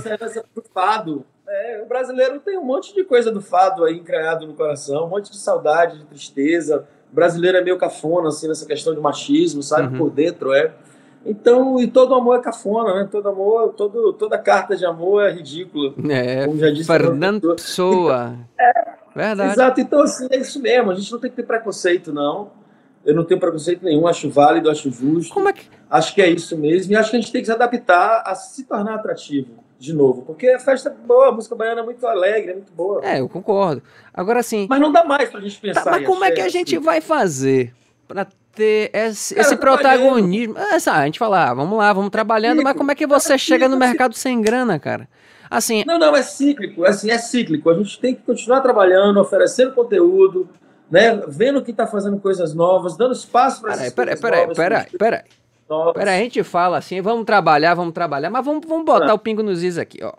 preocupado. É, o brasileiro tem um monte de coisa do fado aí encranhado no coração, um monte de saudade, de tristeza. O brasileiro é meio cafona, assim, nessa questão de machismo, sabe? Uhum. Por dentro é. Então, e todo amor é cafona, né? Todo amor, todo, toda carta de amor é ridícula. É, como já disse Fernando Pessoa. É, Verdade. Exato, então assim, é isso mesmo, a gente não tem que ter preconceito, não. Eu não tenho preconceito nenhum, acho válido, acho justo. Como é que... Acho que é isso mesmo, e acho que a gente tem que se adaptar a se tornar atrativo de novo. Porque a festa é boa, a música baiana é muito alegre, é muito boa. É, eu concordo. Agora sim. Mas não dá mais pra gente pensar. Tá, mas como é que a gente vai fazer pra ter esse, Cara, esse protagonismo? Essa, a gente fala, ah, vamos lá, vamos trabalhando, mas como é que você chega no mercado sem grana, cara? Assim, não, não, é cíclico, assim, é cíclico. A gente tem que continuar trabalhando, oferecendo conteúdo, né? Vendo que está fazendo coisas novas, dando espaço para essas peraí, peraí, peraí, peraí, peraí. Peraí, a gente fala assim, vamos trabalhar, vamos trabalhar, mas vamos, vamos botar ah. o pingo nos is aqui, ó.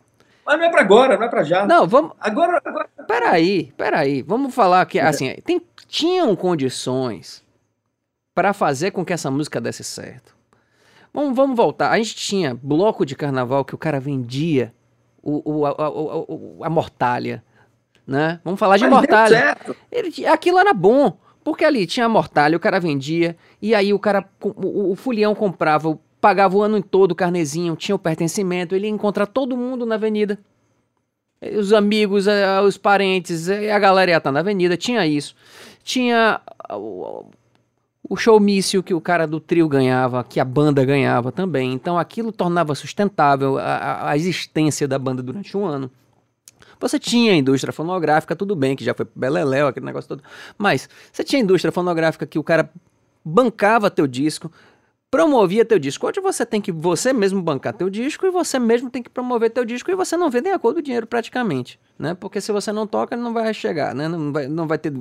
Mas não é para agora, não é para já. Não, vamos. Agora, agora. Peraí, peraí. Vamos falar que, assim, tem, tinham condições para fazer com que essa música desse certo. Vamos, vamos voltar. A gente tinha bloco de carnaval que o cara vendia o, o, a, a, a mortalha, né? Vamos falar de Mas mortalha. Ele, aquilo era bom, porque ali tinha a mortalha, o cara vendia, e aí o cara, o, o fulião comprava, pagava o ano todo o carnezinho, tinha o pertencimento, ele ia encontrar todo mundo na avenida. Os amigos, os parentes, a galera ia estar na avenida, tinha isso. Tinha o showmício que o cara do trio ganhava, que a banda ganhava também. Então aquilo tornava sustentável a, a existência da banda durante um ano. Você tinha a indústria fonográfica, tudo bem, que já foi beleléu, aquele negócio todo. Mas você tinha a indústria fonográfica que o cara bancava teu disco, promovia teu disco. Hoje você tem que você mesmo bancar teu disco e você mesmo tem que promover teu disco e você não nem a cor do dinheiro praticamente, né? Porque se você não toca, não vai chegar, né? Não vai, não vai ter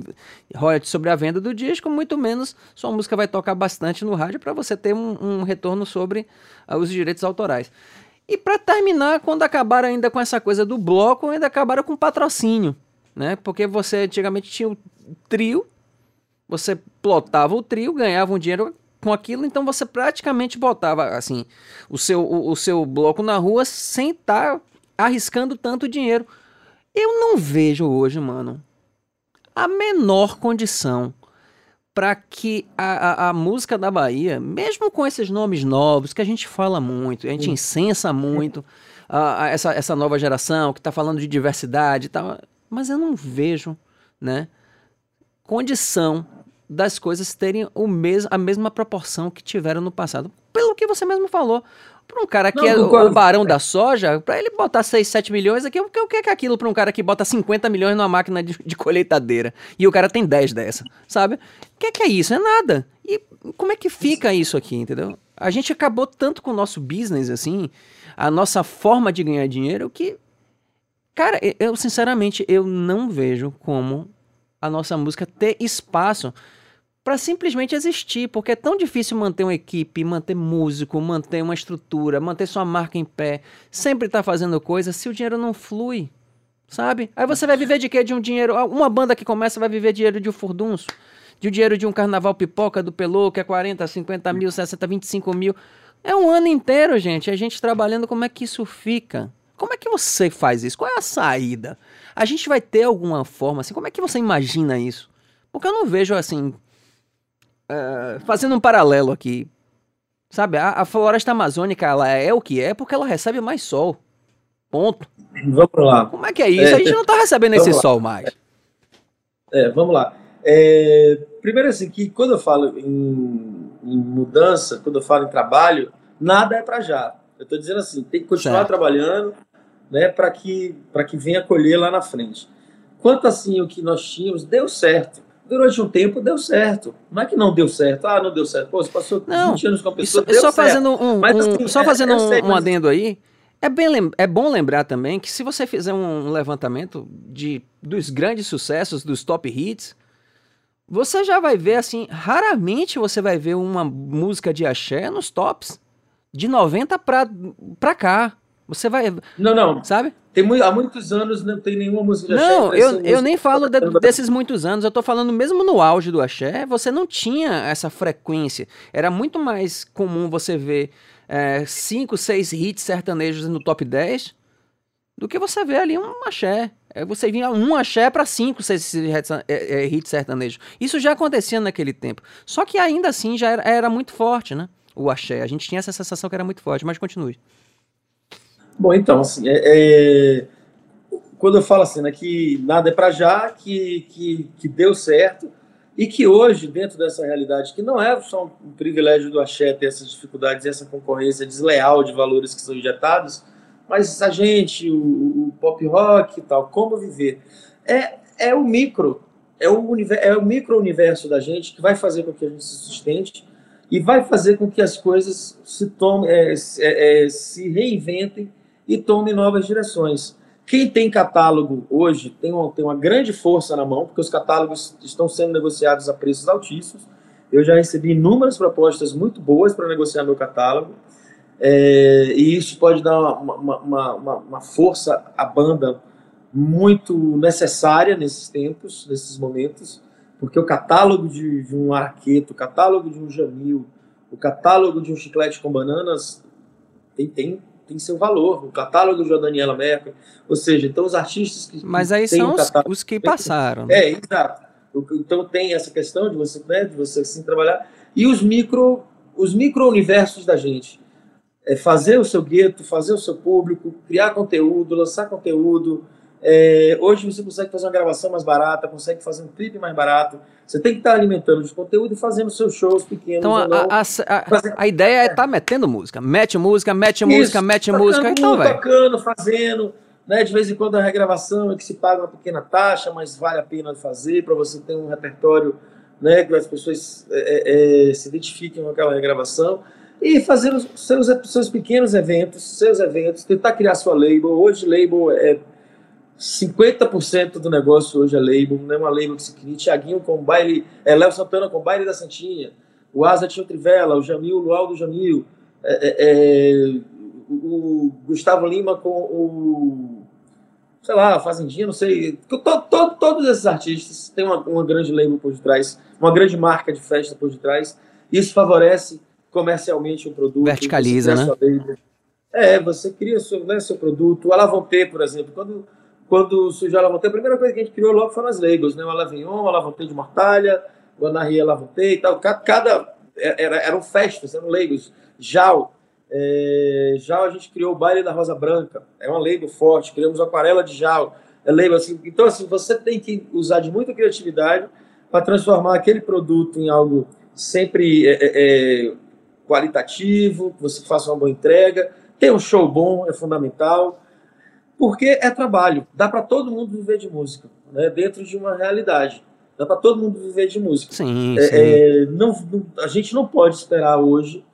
royalties sobre a venda do disco, muito menos sua música vai tocar bastante no rádio para você ter um, um, retorno sobre uh, os direitos autorais. E para terminar, quando acabaram ainda com essa coisa do bloco, ainda acabaram com patrocínio, né? Porque você antigamente tinha o trio, você plotava o trio, ganhava um dinheiro com aquilo, então você praticamente botava assim o seu, o, o seu bloco na rua sem estar tá arriscando tanto dinheiro. Eu não vejo hoje, mano, a menor condição para que a, a, a, música da Bahia, mesmo com esses nomes novos que a gente fala muito, a gente incensa muito a, a essa, essa nova geração que está falando de diversidade e tal, mas eu não vejo, né, condição das coisas terem o mes a mesma proporção que tiveram no passado. Pelo que você mesmo falou. Para um cara que não, é o, barão da soja, para ele botar 6, 7 milhões aqui, o que, o que é aquilo para um cara que bota 50 milhões numa máquina de, de colheitadeira e o cara tem 10 dessa, sabe? O que é, que é isso? É nada. E como é que fica isso aqui, entendeu? A gente acabou tanto com o nosso business, assim, a nossa forma de ganhar dinheiro, que, cara, eu sinceramente, eu não vejo como a nossa música ter espaço para simplesmente existir, porque é tão difícil manter uma equipe, manter músico, manter uma estrutura, manter sua marca em pé, sempre estar tá fazendo coisa se o dinheiro não flui, sabe? Aí você vai viver de quê? De um dinheiro, uma banda que começa vai viver dinheiro de um furdunço, de um dinheiro de um carnaval pipoca do Pelô, que é 40, 50 mil, 60, 25 mil. É um ano inteiro, gente, a gente trabalhando, como é que isso fica? Como é que você faz isso? Qual é a saída? A gente vai ter alguma forma, assim, como é que você imagina isso? Porque eu não vejo, assim, uh, fazendo um paralelo aqui, sabe? A, a, floresta amazônica, ela é o que é porque ela recebe mais sol. Ponto. Vamos lá. Como é que é isso? É, a gente não está recebendo esse lá. sol mais. É, vamos lá. É, primeiro assim, que quando eu falo em, em, mudança, quando eu falo em trabalho, nada é para já. Eu estou dizendo assim, tem que continuar certo. trabalhando, né, para que para que venha colher lá na frente. Quanto assim o que nós tínhamos deu certo. Durante um tempo deu certo. Não é que não deu certo. Ah, não deu certo. Pô, você passou não, 20 anos com a pessoa. Só fazendo um, mas, assim, só é, fazendo um, sei, um adendo aí. É, bem, é bom lembrar também que se você fizer um levantamento de, dos grandes sucessos, dos top hits, você já vai ver assim, raramente você vai ver uma música de axé nos tops de 90 pra, pra cá. Você vai. Não, não. Sabe? Tem há muitos anos não tem nenhuma música de axé. Não, eu, eu nem falo de, desses muitos anos. Eu tô falando mesmo no auge do axé, você não tinha essa frequência. Era muito mais comum você ver 5, é, 6 hits sertanejos no top 10 do que você vê ali um axé. É, você vinha um axé para cinco seis hits é, é, sertanejos. Isso já acontecia naquele tempo. Só que ainda assim já era, era, muito forte, né? O axé. A gente tinha essa sensação que era muito forte, mas continue. Bom, então, assim, é, é, quando eu falo assim, né, que nada é para já, que, que, que deu certo, e que hoje, dentro dessa realidade, que não é só um privilégio do axé ter essas dificuldades, essa concorrência desleal de valores que são injetados, mas a gente, o, o pop rock e tal, como viver, é, é o micro, é o, é o micro-universo da gente que vai fazer com que a gente se sustente e vai fazer com que as coisas se, tome, é, é, é, se reinventem e tomem novas direções. Quem tem catálogo hoje tem uma, tem uma grande força na mão, porque os catálogos estão sendo negociados a preços altíssimos. Eu já recebi inúmeras propostas muito boas para negociar meu catálogo. É, e isso pode dar uma, uma, uma, uma, força à banda muito necessária nesses tempos, nesses momentos, porque o catálogo de, de um arqueto, o catálogo de um jamil, o catálogo de um chiclete com bananas tem, tem tem seu valor. O catálogo de Daniela Merkel, ou seja, então os artistas que. Mas aí são os, os, que passaram. Né? É, exato. Então tem essa questão de você, né, de você sim trabalhar. E os micro, os micro-universos da gente. É fazer o seu gueto, fazer o seu público, criar conteúdo, lançar conteúdo, é, hoje você consegue fazer uma gravação mais barata, consegue fazer um clipe mais barato. Você tem que estar alimentando de conteúdo e fazendo seus shows pequenos. Então a, a, a, a, ideia é estar tá metendo música. Mete música, mete Isso, música, mete música. Então, vai. Tocando, fazendo. Né, de vez em quando a regravação é que se paga uma pequena taxa, mas vale a pena fazer para você ter um repertório né, que as pessoas é, é, é, se identifiquem com aquela regravação. E fazer os seus, seus pequenos eventos, seus eventos, tentar criar sua label. Hoje, label é 50% do negócio hoje é label, não é uma label que se cria. Tiaguinho com baile, é, Léo Santana com baile da Santinha, o Asa tinha o Trivela, o Jamil, o Luau do Jamil, é, é, é, o Gustavo Lima com o, sei lá, Fazendinha, não sei. todos esses artistas têm uma, uma grande label por detrás, uma grande marca de festa por detrás. Isso favorece comercialmente o produto. Verticaliza, né? É, você cria seu, né, seu produto. O Alavonte, por exemplo, quando quando surgiu a Lavonte, a primeira coisa que a gente criou logo foram as Legos, né? O Alavignon, o Alavonte de Mortalha, o Anarria Alavonte e tal. Cada, é, era, eram festas, eram Legos. Jal, é, Jal a gente criou o Baile da Rosa Branca, é uma Lego forte, criamos Aquarela de Jal, é Lego assim. Então, assim, você tem que usar de muita criatividade para transformar aquele produto em algo sempre é, é, é qualitativo, que você faça uma boa entrega, ter um show bom é fundamental, porque é trabalho. Dá para todo mundo viver de música, né? dentro de uma realidade. Dá para todo mundo viver de música. Sim, é, sim. É, não, não, a gente não pode esperar hoje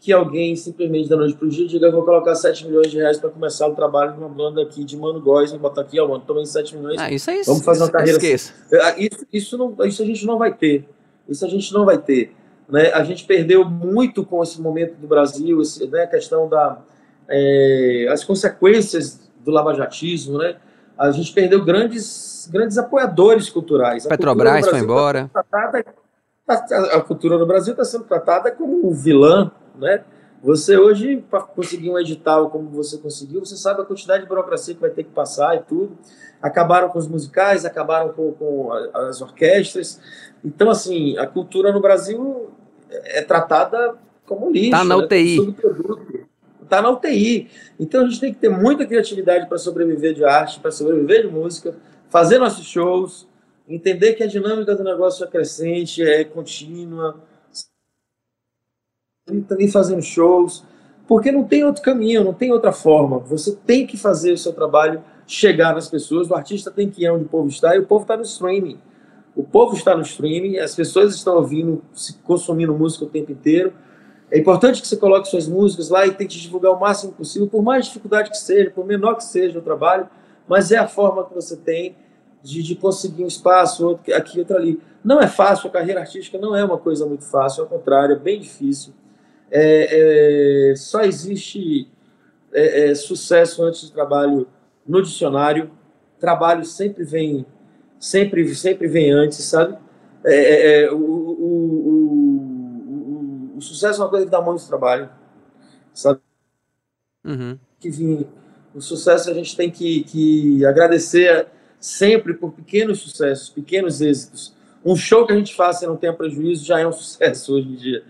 que alguém simplesmente da noite para o dia diga: vou colocar 7 milhões de reais para começar o trabalho de uma banda aqui de Mano Góes, vou botar aqui, ó, mano, tomei 7 milhões. Ah, isso é isso. Vamos fazer uma carreira. Assim. Isso, isso, não, isso a gente não vai ter. Isso a gente não vai ter. Né? A gente perdeu muito com esse momento do Brasil, esse, né, a questão da. É, as consequências do lavajatismo, né? A gente perdeu grandes, grandes apoiadores culturais. A Petrobras foi embora. Tá tratada, a cultura no Brasil está sendo tratada como vilã, né? Você hoje, para conseguir um edital como você conseguiu, você sabe a quantidade de burocracia que vai ter que passar e tudo. Acabaram com os musicais, acabaram com, com as orquestras. Então, assim, a cultura no Brasil é tratada como lixo. Está na UTI. Né? Está na UTI. Então a gente tem que ter muita criatividade para sobreviver de arte, para sobreviver de música, fazer nossos shows, entender que a dinâmica do negócio é crescente, é contínua, também fazendo shows, porque não tem outro caminho, não tem outra forma. Você tem que fazer o seu trabalho chegar nas pessoas, o artista tem que ir onde o povo está, e o povo está no streaming. O povo está no streaming, as pessoas estão ouvindo, consumindo música o tempo inteiro, é importante que você coloque suas músicas lá e tente divulgar o máximo possível, por mais dificuldade que seja, por menor que seja o trabalho, mas é a forma que você tem de, de conseguir um espaço, outro, aqui, outro ali. Não é fácil, a carreira artística não é uma coisa muito fácil, ao contrário, é bem difícil. É, é, só existe é, é sucesso antes do trabalho no dicionário. Trabalho sempre vem, sempre, sempre vem antes, sabe? É, é, o, o, o sucesso é uma coisa que dá muito trabalho, sabe? Uhum. Que vinha O sucesso a gente tem que, que agradecer sempre por pequenos sucessos, pequenos êxitos. Um show que a gente faça e não tenha prejuízo já é um sucesso hoje em dia.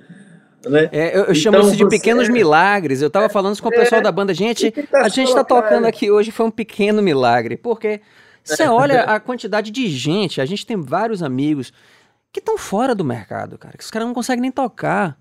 Né? É, eu, eu chamo então, isso de você... pequenos milagres. Eu estava falando isso com o pessoal é, da banda. Gente, a gente está tocando aqui hoje foi um pequeno milagre. Porque você olha a quantidade de gente, a gente tem vários amigos que estão fora do mercado, cara. Que os caras não conseguem nem tocar.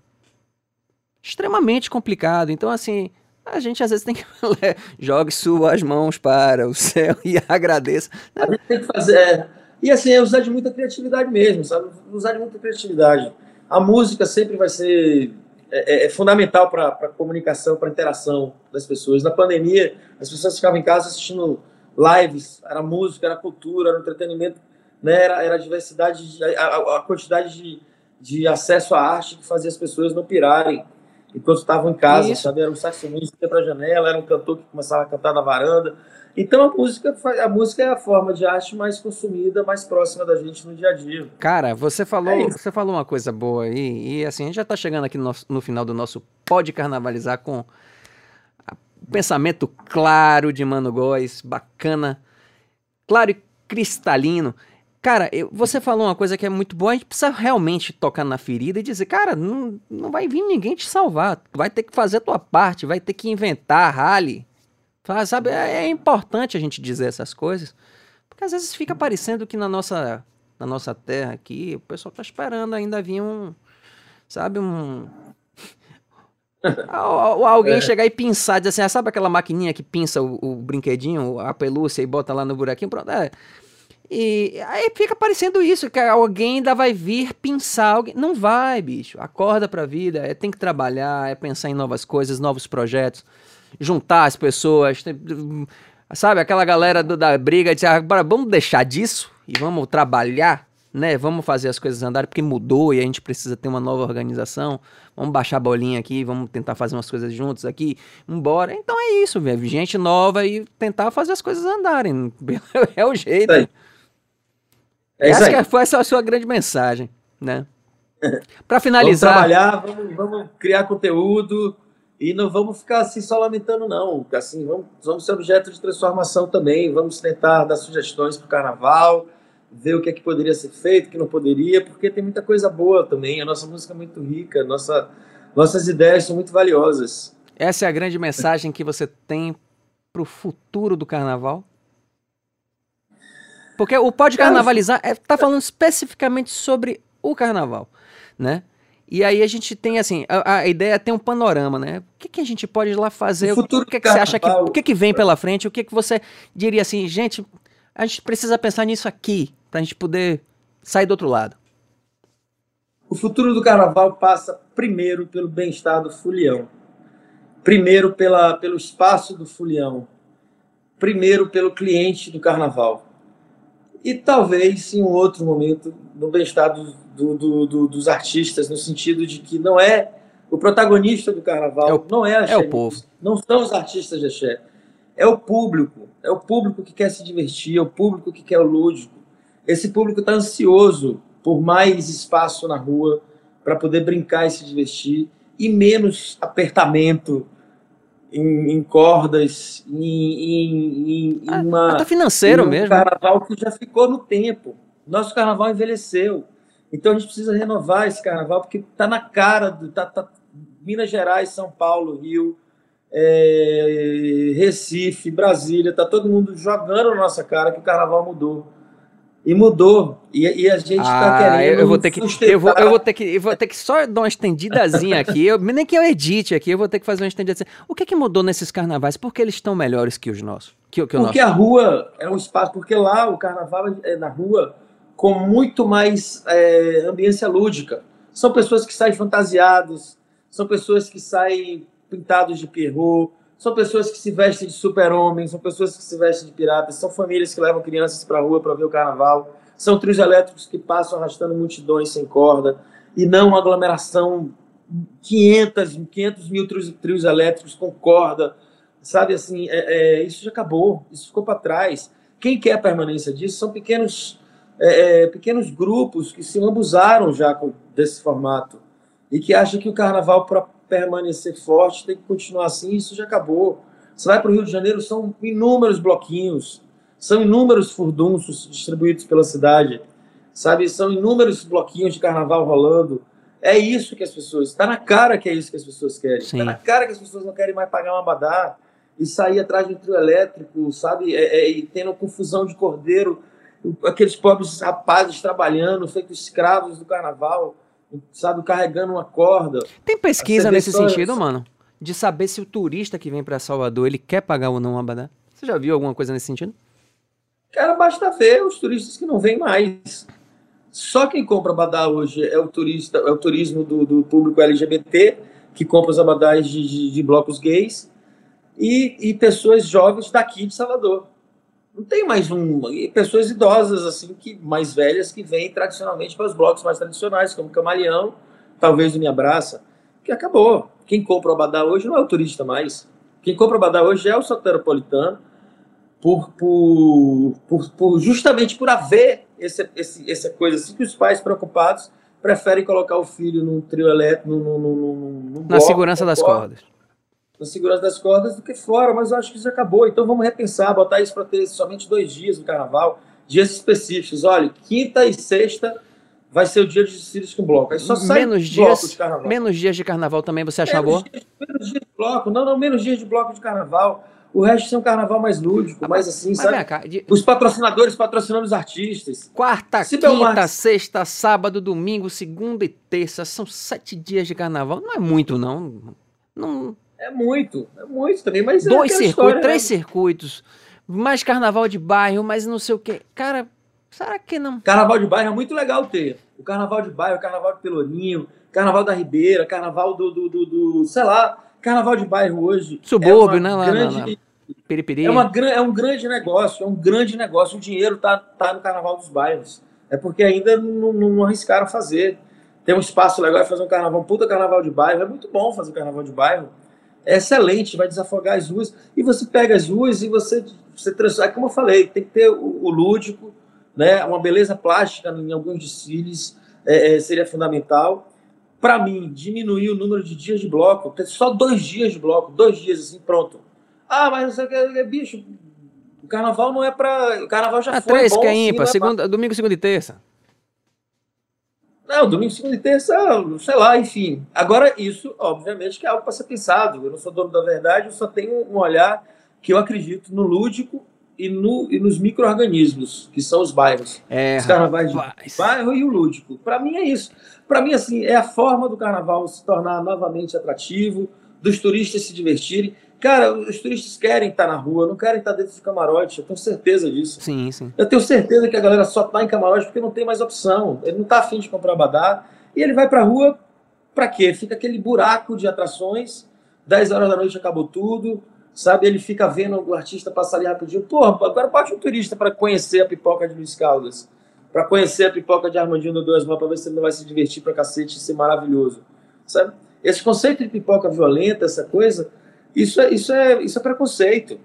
Extremamente complicado. Então, assim, a gente às vezes tem que jogue suas mãos para o céu e agradeça. A gente tem que fazer. É, e assim, é usar de muita criatividade mesmo, sabe? Usar de muita criatividade. A música sempre vai ser é, é, é fundamental para a comunicação, para a interação das pessoas. Na pandemia, as pessoas ficavam em casa assistindo lives, era música, era cultura, era entretenimento, né? era, era a diversidade, a, a quantidade de, de acesso à arte que fazia as pessoas não pirarem enquanto estavam em casa, Isso. sabe? Era um saxofonista que ia para a janela, era um cantor que começava a cantar na varanda. Então a música, a música é a forma de arte mais consumida, mais próxima da gente no dia a dia. Cara, você falou, é você falou uma coisa boa aí, e assim, a gente já está chegando aqui no, no, final do nosso Pode Carnavalizar com o pensamento claro de Mano Góes, bacana, claro e cristalino. Cara, eu, você falou uma coisa que é muito boa, a gente precisa realmente tocar na ferida e dizer, cara, não, não vai vir ninguém te salvar, tu vai ter que fazer a tua parte, vai ter que inventar rally, Sabe, é, é importante a gente dizer essas coisas, porque às vezes fica parecendo que na nossa, na nossa terra aqui, o pessoal tá esperando ainda vir um, sabe, um... Alguém é. chegar e pinçar, dizer assim, ah, sabe aquela maquininha que pinça o, o, brinquedinho, a pelúcia e bota lá no buraquinho? Pronto, é. E aí fica parecendo isso, que alguém ainda vai vir pinçar alguém. Não vai, bicho. Acorda pra vida, é, tem que trabalhar, é pensar em novas coisas, novos projetos juntar as pessoas, sabe? Aquela galera do, da briga de agora vamos deixar disso e vamos trabalhar, né? Vamos fazer as coisas andarem porque mudou e a gente precisa ter uma nova organização. Vamos baixar a bolinha aqui, vamos tentar fazer umas coisas juntos aqui, embora. Então é isso, velho. Gente nova e tentar fazer as coisas andarem. é o jeito. É essa que foi essa a sua grande mensagem, né? Para finalizar. Vamos trabalhar, vamos, vamos criar conteúdo e não vamos ficar assim só lamentando, não. Assim, vamos, vamos ser objeto de transformação também. Vamos tentar dar sugestões para o carnaval, ver o que é que poderia ser feito, o que não poderia, porque tem muita coisa boa também. A nossa música é muito rica, nossa, nossas ideias são muito valiosas. Essa é a grande mensagem que você tem para o futuro do carnaval? Porque o Pode Carnavalizar está é, falando especificamente sobre o carnaval, né? E aí a gente tem assim, a, a, ideia é ter um panorama, né? O que, que a gente pode ir lá fazer? O, futuro o que, que você acha que. O que, que vem pela frente? O que, que você diria assim, gente, a gente precisa pensar nisso aqui, pra gente poder sair do outro lado. O futuro do carnaval passa primeiro pelo bem-estar do fulião. Primeiro pela, pelo espaço do fulião. Primeiro pelo cliente do carnaval. E talvez, em um outro momento, no bem-estar do, do, do, dos artistas, no sentido de que não é o protagonista do carnaval, é o, não é a é o povo. Não são os artistas de axé. É o público. É o público que quer se divertir, é o público que quer o lúdico. Esse público está ansioso por mais espaço na rua para poder brincar e se divertir e menos apertamento em, em cordas, em, em, em ah, uma. Até financeiro um mesmo. carnaval que já ficou no tempo. Nosso carnaval envelheceu. Então a gente precisa renovar esse carnaval, porque está na cara do. Tá, tá, Minas Gerais, São Paulo, Rio, é, Recife, Brasília, tá todo mundo jogando na nossa cara que o carnaval mudou. E mudou. E, e a gente está ah, querendo. Eu vou ter que. Eu vou, eu vou ter que. Eu vou ter que só dar uma estendidazinha aqui. Eu, nem que eu edite aqui, eu vou ter que fazer uma estendidazinha. O que, é que mudou nesses carnavais? Por que eles estão melhores que os nossos? Que, que porque nosso? a rua é um espaço. Porque lá o carnaval é na rua com muito mais é, ambiência lúdica. São pessoas que saem fantasiados, são pessoas que saem pintados de perro, são pessoas que se vestem de super-homem, são pessoas que se vestem de piratas, são famílias que levam crianças para a rua para ver o carnaval, são trios elétricos que passam arrastando multidões sem corda, e não uma aglomeração, 500, 500 mil trios, trios elétricos com corda, sabe assim, é, é, isso já acabou, isso ficou para trás. Quem quer a permanência disso são pequenos, é, é pequenos grupos que se lambuzaram já desse formato e que acham que o carnaval, permanecer forte, tem que continuar assim, isso já acabou. Você vai para o Rio de Janeiro, são inúmeros bloquinhos, são inúmeros furdunços distribuídos pela cidade, sabe? São inúmeros bloquinhos de carnaval rolando. É isso que as pessoas. Está na cara que é isso que as pessoas querem. Está na cara que as pessoas não querem mais pagar uma abadá e sair atrás de um trio elétrico, sabe? É, é, e tendo confusão de cordeiro, aqueles pobres rapazes trabalhando, feitos escravos do carnaval, sabe? Carregando uma corda. Tem pesquisa nesse sentido, mano? de saber se o turista que vem para Salvador ele quer pagar ou não o Abadá? Você já viu alguma coisa nesse sentido? Cara, basta ver os turistas que não vêm mais. Só quem compra Abadá hoje é o turista, é o turismo do, do público LGBT, que compra os abadás de, de, de blocos gays, e, e, pessoas jovens daqui de Salvador. Não tem mais um. E pessoas idosas, assim, que mais velhas, que vêm tradicionalmente para os blocos mais tradicionais, como Camaleão, talvez o Me Abraça, que acabou. Quem compra o Abadá hoje não é o turista mais. Quem compra o Abadá hoje é o soteropolitano, por, por, por, por, justamente por haver esse, esse, essa coisa assim que os pais preocupados preferem colocar o filho num trio elétrico, num, num, num, num na segurança das cordas. Na segurança das cordas do que fora, mas eu acho que isso acabou. Então vamos repensar, botar isso para ter somente dois dias no carnaval, dias específicos. Olha, quinta e sexta vai ser o dia de desfiles com bloco. Aí só sai menos dias, de carnaval. Menos dias de carnaval também você acha menos boa? Dias, menos dias de bloco. Não, não, menos dias de bloco de carnaval. O resto é um carnaval mais lúdico, ah, mais assim, sabe? Cá, de... Os patrocinadores patrocinando os artistas. Quarta, Se quinta, sexta, sábado, domingo, segunda e terça. São sete dias de carnaval. Não é muito, não. não... É muito, é muito também, mas é Dois é circuitos, história, três né? circuitos, mais carnaval de bairro, mais não sei o quê. Cara, será que não? Carnaval de bairro é muito legal ter o carnaval de bairro, o carnaval de Pelourinho, carnaval da Ribeira, carnaval do, do, do, do sei lá, carnaval de bairro hoje. Subúrbio, é né? Lá, grande, lá, lá. É, uma, é um grande negócio, é um grande negócio. O dinheiro tá, tá no carnaval dos bairros. É porque ainda não, não arriscaram fazer. Tem um espaço legal de fazer um carnaval, um puta carnaval de bairro. É muito bom fazer carnaval de bairro. É excelente, vai desafogar as ruas. E você pega as ruas e você, você transforma. É como eu falei, tem que ter o, o lúdico, né? Uma beleza plástica em alguns desfiles é, é, seria fundamental. Para mim, diminuir o número de dias de bloco, ter só dois dias de bloco, dois dias assim, pronto. Ah, mas não sei o que, bicho, o carnaval não é para. O carnaval já ah, foi. Três bom, que é ímpar, assim, segunda, pra... domingo, segunda e terça. Não, domingo, segunda e terça, sei lá, enfim. Agora, isso, obviamente, que é algo para ser pensado. Eu não sou dono da verdade, eu só tenho um olhar que eu acredito no lúdico e, no, e nos micro-organismos, que são os bairros. É, os carnavais de bairro e o lúdico. Para mim é isso. Para mim, assim, é a forma do carnaval se tornar novamente atrativo, dos turistas se divertirem. Cara, os turistas querem estar na rua, não querem estar dentro de camarote, eu tenho certeza disso. Sim, sim. Eu tenho certeza que a galera só está em camarote porque não tem mais opção. Ele não está afim de comprar badá. E ele vai para a rua para quê? Fica aquele buraco de atrações, 10 horas da noite acabou tudo, sabe? Ele fica vendo o artista passar ali rapidinho. Porra, agora bate um turista para conhecer a pipoca de Luiz Caldas, para conhecer a pipoca de Armandinho do Dois para ver se ele não vai se divertir pra cacete e ser maravilhoso, sabe? Esse conceito de pipoca violenta, essa coisa, isso é, isso é, isso é preconceito,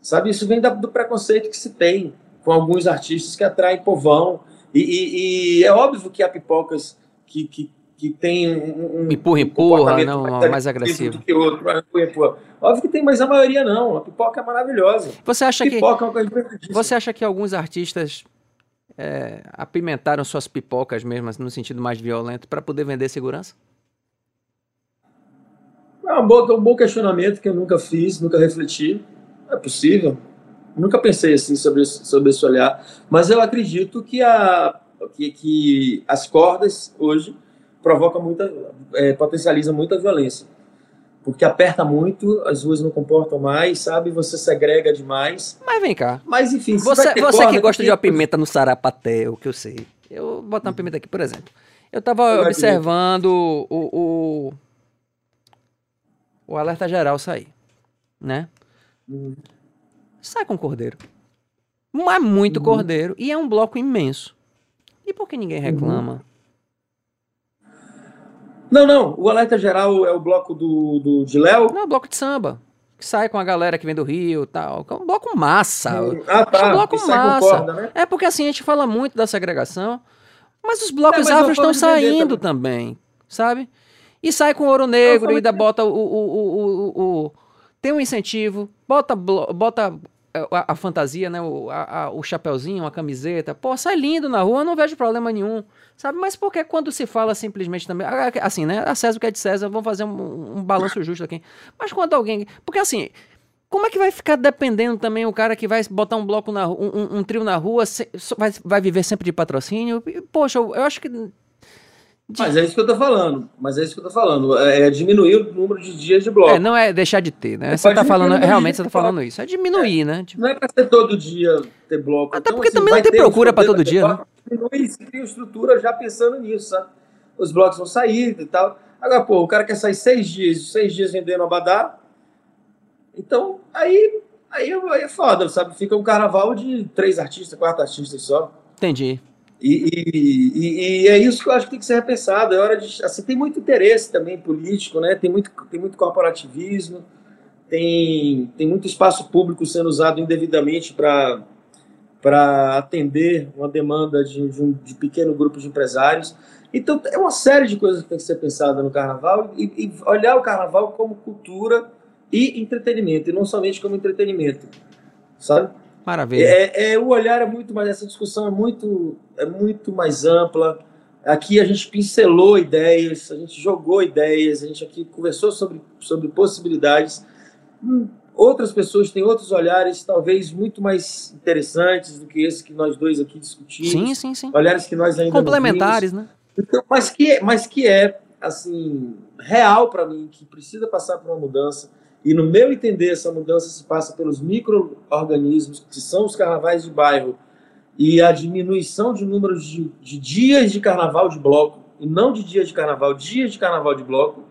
sabe? Isso vem do preconceito que se tem com alguns artistas que atraem povão. E, e, e é óbvio que há pipocas que, que que tem um, um empurra, empurra, não, mais, mais agressivo do que outro, empurra, empurra. Óbvio que tem, mas a maioria não. A pipoca é maravilhosa. Você acha pipoca que é você acha que alguns artistas é, apimentaram suas pipocas mesmo, no sentido mais violento, para poder vender segurança? É um bom, um bom questionamento que eu nunca fiz, nunca refleti. É possível. Nunca pensei assim sobre, sobre esse olhar. Mas eu acredito que, a, que, que as cordas hoje provoca muita, é, potencializa muita violência. Porque aperta muito, as ruas não comportam mais, sabe? Você segrega demais. Mas vem cá. Mas enfim, você, você que gosta de uma pimenta no sarapaté, o que eu sei. Eu vou botar uma pimenta aqui, por exemplo. Eu tava observando o, o, o alerta geral sair, né? Hum. Sai com cordeiro. Mas muito uhum. cordeiro. E é um bloco imenso. E por que ninguém uhum. reclama? Uhum. Não, não. O alerta geral é o bloco do, do de Léo? Não, é o bloco de samba. Que sai com a galera que vem do Rio e tal. É um bloco massa. Hum, ah, tá. É um bloco massa. Corda, né? É porque assim, a gente fala muito da segregação, mas os blocos é, afros estão saindo também. também, sabe? E sai com ouro negro ainda bota o, o, o, o, tem um incentivo, bota, bota é, a, fantasia, né? O, a, o chapeuzinho, a camiseta. Pô, sai lindo na rua, não vejo problema nenhum. Sabe? Mas por que quando se fala simplesmente também. Assim, né? A César o que é de César, vamos fazer um, um balanço justo aqui. Mas quando alguém. Porque assim. Como é que vai ficar dependendo também o cara que vai botar um bloco na um, um, um trio na rua, se, vai, vai viver sempre de patrocínio? Poxa, eu, eu acho que mas é isso que eu tô falando. Mas é isso que eu tô falando. É, é diminuir o número de dias de bloco. É, não é deixar de ter, né? Você, você tá falando, realmente você tá falando isso. É diminuir, é, né? Tipo... Não é pra ser todo dia ter bloco. Até então, porque assim, também não tem procura para todo dia, bloco, né? Diminui, cria estrutura já pensando nisso, sabe? Os blocos vão sair e tal. Agora, pô, o cara quer sair seis dias, seis dias vendendo abadá. Então, aí, aí, aí é foda, sabe? Fica um carnaval de três artistas, quatro artistas só. Entendi. E, e, e, é isso que eu acho que tem que ser repensado. É hora de, assim, tem muito interesse também político, né? Tem muito, tem muito corporativismo, tem, tem muito espaço público sendo usado indevidamente para para atender uma demanda de, de, um de pequeno grupo de empresários. Então, é uma série de coisas que tem que ser pensada no carnaval e, e olhar o carnaval como cultura e entretenimento, e não somente como entretenimento, sabe? Maravilha. É, é, o olhar é muito mais, essa discussão é muito, é muito mais ampla. Aqui a gente pincelou ideias, a gente jogou ideias, a gente aqui conversou sobre, sobre possibilidades. Hum, outras pessoas têm outros olhares, talvez muito mais interessantes do que esse que nós dois aqui discutimos. Sim, sim, sim. Olhares que nós ainda complementares, né? Então, mas que, mas que é assim real para mim, que precisa passar por uma mudança e no meu entender, essa mudança se passa pelos micro-organismos, que são os carnavais de bairro, e a diminuição de números de, de, dias de carnaval de bloco, e não de dias de carnaval, dias de carnaval de bloco,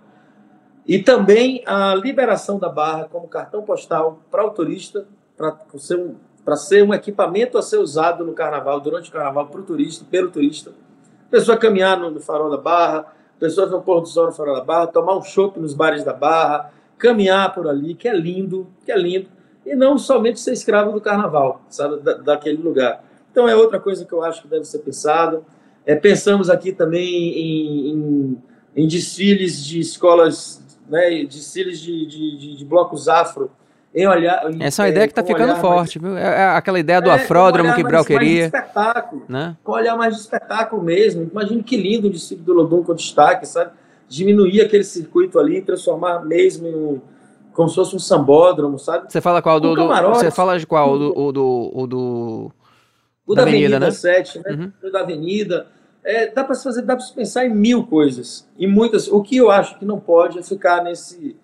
e também a liberação da barra como cartão postal para o turista, para ser, um, ser um equipamento a ser usado no carnaval, durante o carnaval, para o turista, pelo turista. Pessoa caminhar no, no farol da barra, pessoas no pôr do sol no farol da barra, tomar um chopp nos bares da barra, caminhar por ali, que é lindo, que é lindo, e não somente ser escravo do carnaval, sabe, da, daquele lugar. Então é outra coisa que eu acho que deve ser pensado. É, pensamos aqui também em, em, em desfiles de escolas, né, desfiles de, de, de, de blocos afro, em olhar. Em, Essa é uma ideia que está ficando forte, mais, viu? É, é aquela ideia do é, afródromo que Brau queria. Mais espetáculo, né? Com olhar mais de espetáculo mesmo. Imagine que lindo o desfile do Lodum com destaque, sabe? Diminuir aquele circuito ali e transformar mesmo em como se fosse um sambódromo, sabe? Você fala qual? Do, do, você fala de qual? O do, o do, o do o da, da Avenida, Avenida né? 7, né? Uhum. O da Avenida. É, dá para fazer, dá para pensar em mil coisas, e muitas. O que eu acho que não pode é ficar nesse,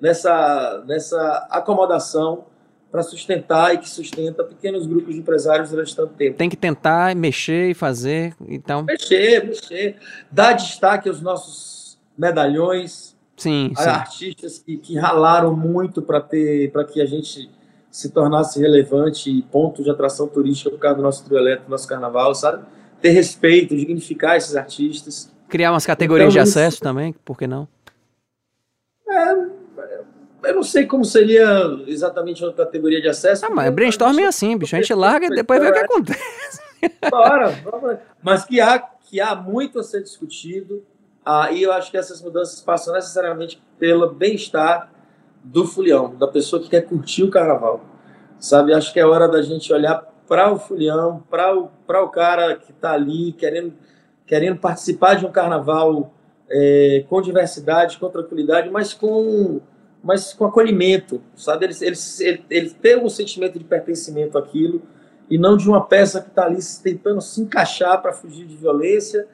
nessa, nessa acomodação para sustentar e que sustenta pequenos grupos de empresários durante tanto tempo. Tem que tentar mexer e fazer, então. Mexer, mexer, dar destaque aos nossos medalhões, sim, sim. artistas que, que ralaram muito para ter, para que a gente se tornasse relevante e ponto de atração turística por causa do nosso trio elétrico, do nosso carnaval, sabe? Ter respeito, dignificar esses artistas. Criar umas categorias então, de acesso isso... também, por que não? É, eu não sei como seria exatamente uma categoria de acesso. Ah, mas brainstorming é assim, bicho. A gente larga e depois vê o que acontece. Bora, mas que há, que há muito a ser discutido ah, e eu acho que essas mudanças passam necessariamente pelo bem-estar do fulião, da pessoa que quer curtir o carnaval. Sabe, acho que é hora da gente olhar para o fulião, para o, o cara que está ali querendo, querendo participar de um carnaval é, com diversidade, com tranquilidade, mas com, mas com acolhimento, sabe? Ele, ele, ele, ele ter um sentimento de pertencimento àquilo e não de uma peça que está ali tentando se encaixar para fugir de violência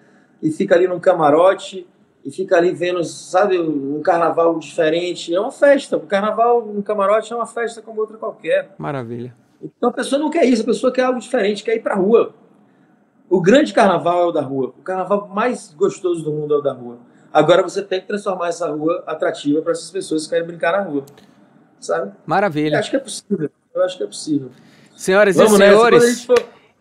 e fica ali num camarote e fica ali vendo, sabe, um carnaval diferente. É uma festa. O carnaval no camarote é uma festa como outra qualquer. Maravilha. Então a pessoa não quer isso, a pessoa quer algo diferente, quer ir pra rua. O grande carnaval é o da rua. O carnaval mais gostoso do mundo é o da rua. Agora você tem que transformar essa rua atrativa para essas pessoas que querem brincar na rua. Sabe? Maravilha. Eu acho que é possível. Eu acho que é possível. Senhoras Vamos e senhores.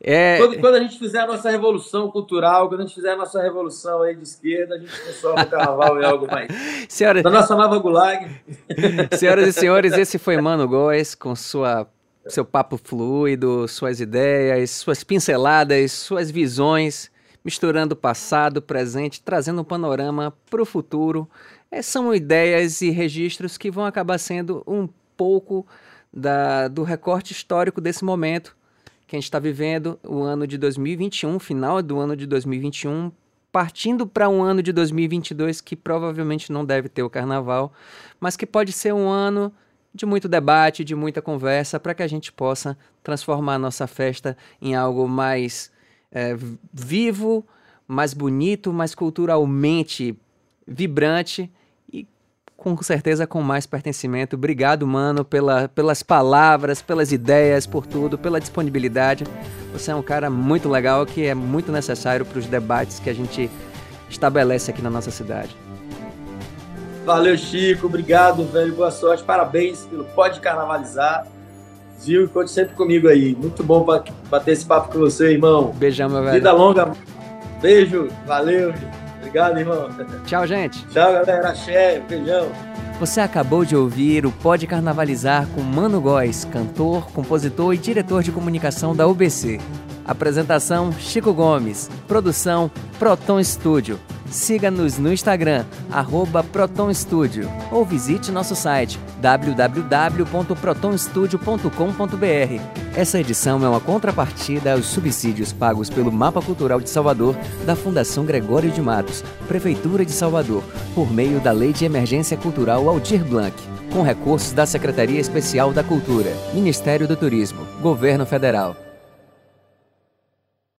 É... Quando, quando, a gente fizer a nossa revolução cultural, quando a gente fizer a nossa revolução aí de esquerda, a gente transforma o carnaval em algo mais. Senhora... Da nossa nova gulag. Senhoras e senhores, esse foi Mano Góes com sua, seu papo fluido, suas ideias, suas pinceladas, suas visões, misturando passado, presente, trazendo um panorama para o futuro. É, são ideias e registros que vão acabar sendo um pouco da, do recorte histórico desse momento que a gente está vivendo, o ano de 2021, final do ano de 2021, partindo para um ano de 2022 que provavelmente não deve ter o carnaval, mas que pode ser um ano de muito debate, de muita conversa, para que a gente possa transformar a nossa festa em algo mais é, vivo, mais bonito, mais culturalmente vibrante com certeza com mais pertencimento. Obrigado, mano, pela, pelas palavras, pelas ideias, por tudo, pela disponibilidade. Você é um cara muito legal que é muito necessário para os debates que a gente estabelece aqui na nossa cidade. Valeu, Chico. Obrigado, velho. Boa sorte. Parabéns pelo Pode Carnavalizar. Viu? Conte sempre comigo aí. Muito bom bater esse papo com você, irmão. Beijão, meu velho. Vida longa. Beijo. Valeu. Obrigado, irmão. Tchau, gente. Tchau, galera. Axé. Beijão. Você acabou de ouvir o Pode Carnavalizar com Mano Góes, cantor, compositor e diretor de comunicação da UBC. Apresentação: Chico Gomes. Produção: Proton Studio. Siga-nos no Instagram, arroba ProtonStudio, ou visite nosso site www.protonstudio.com.br. Essa edição é uma contrapartida aos subsídios pagos pelo Mapa Cultural de Salvador da Fundação Gregório de Matos, Prefeitura de Salvador, por meio da Lei de Emergência Cultural Aldir Blanc, com recursos da Secretaria Especial da Cultura, Ministério do Turismo, Governo Federal.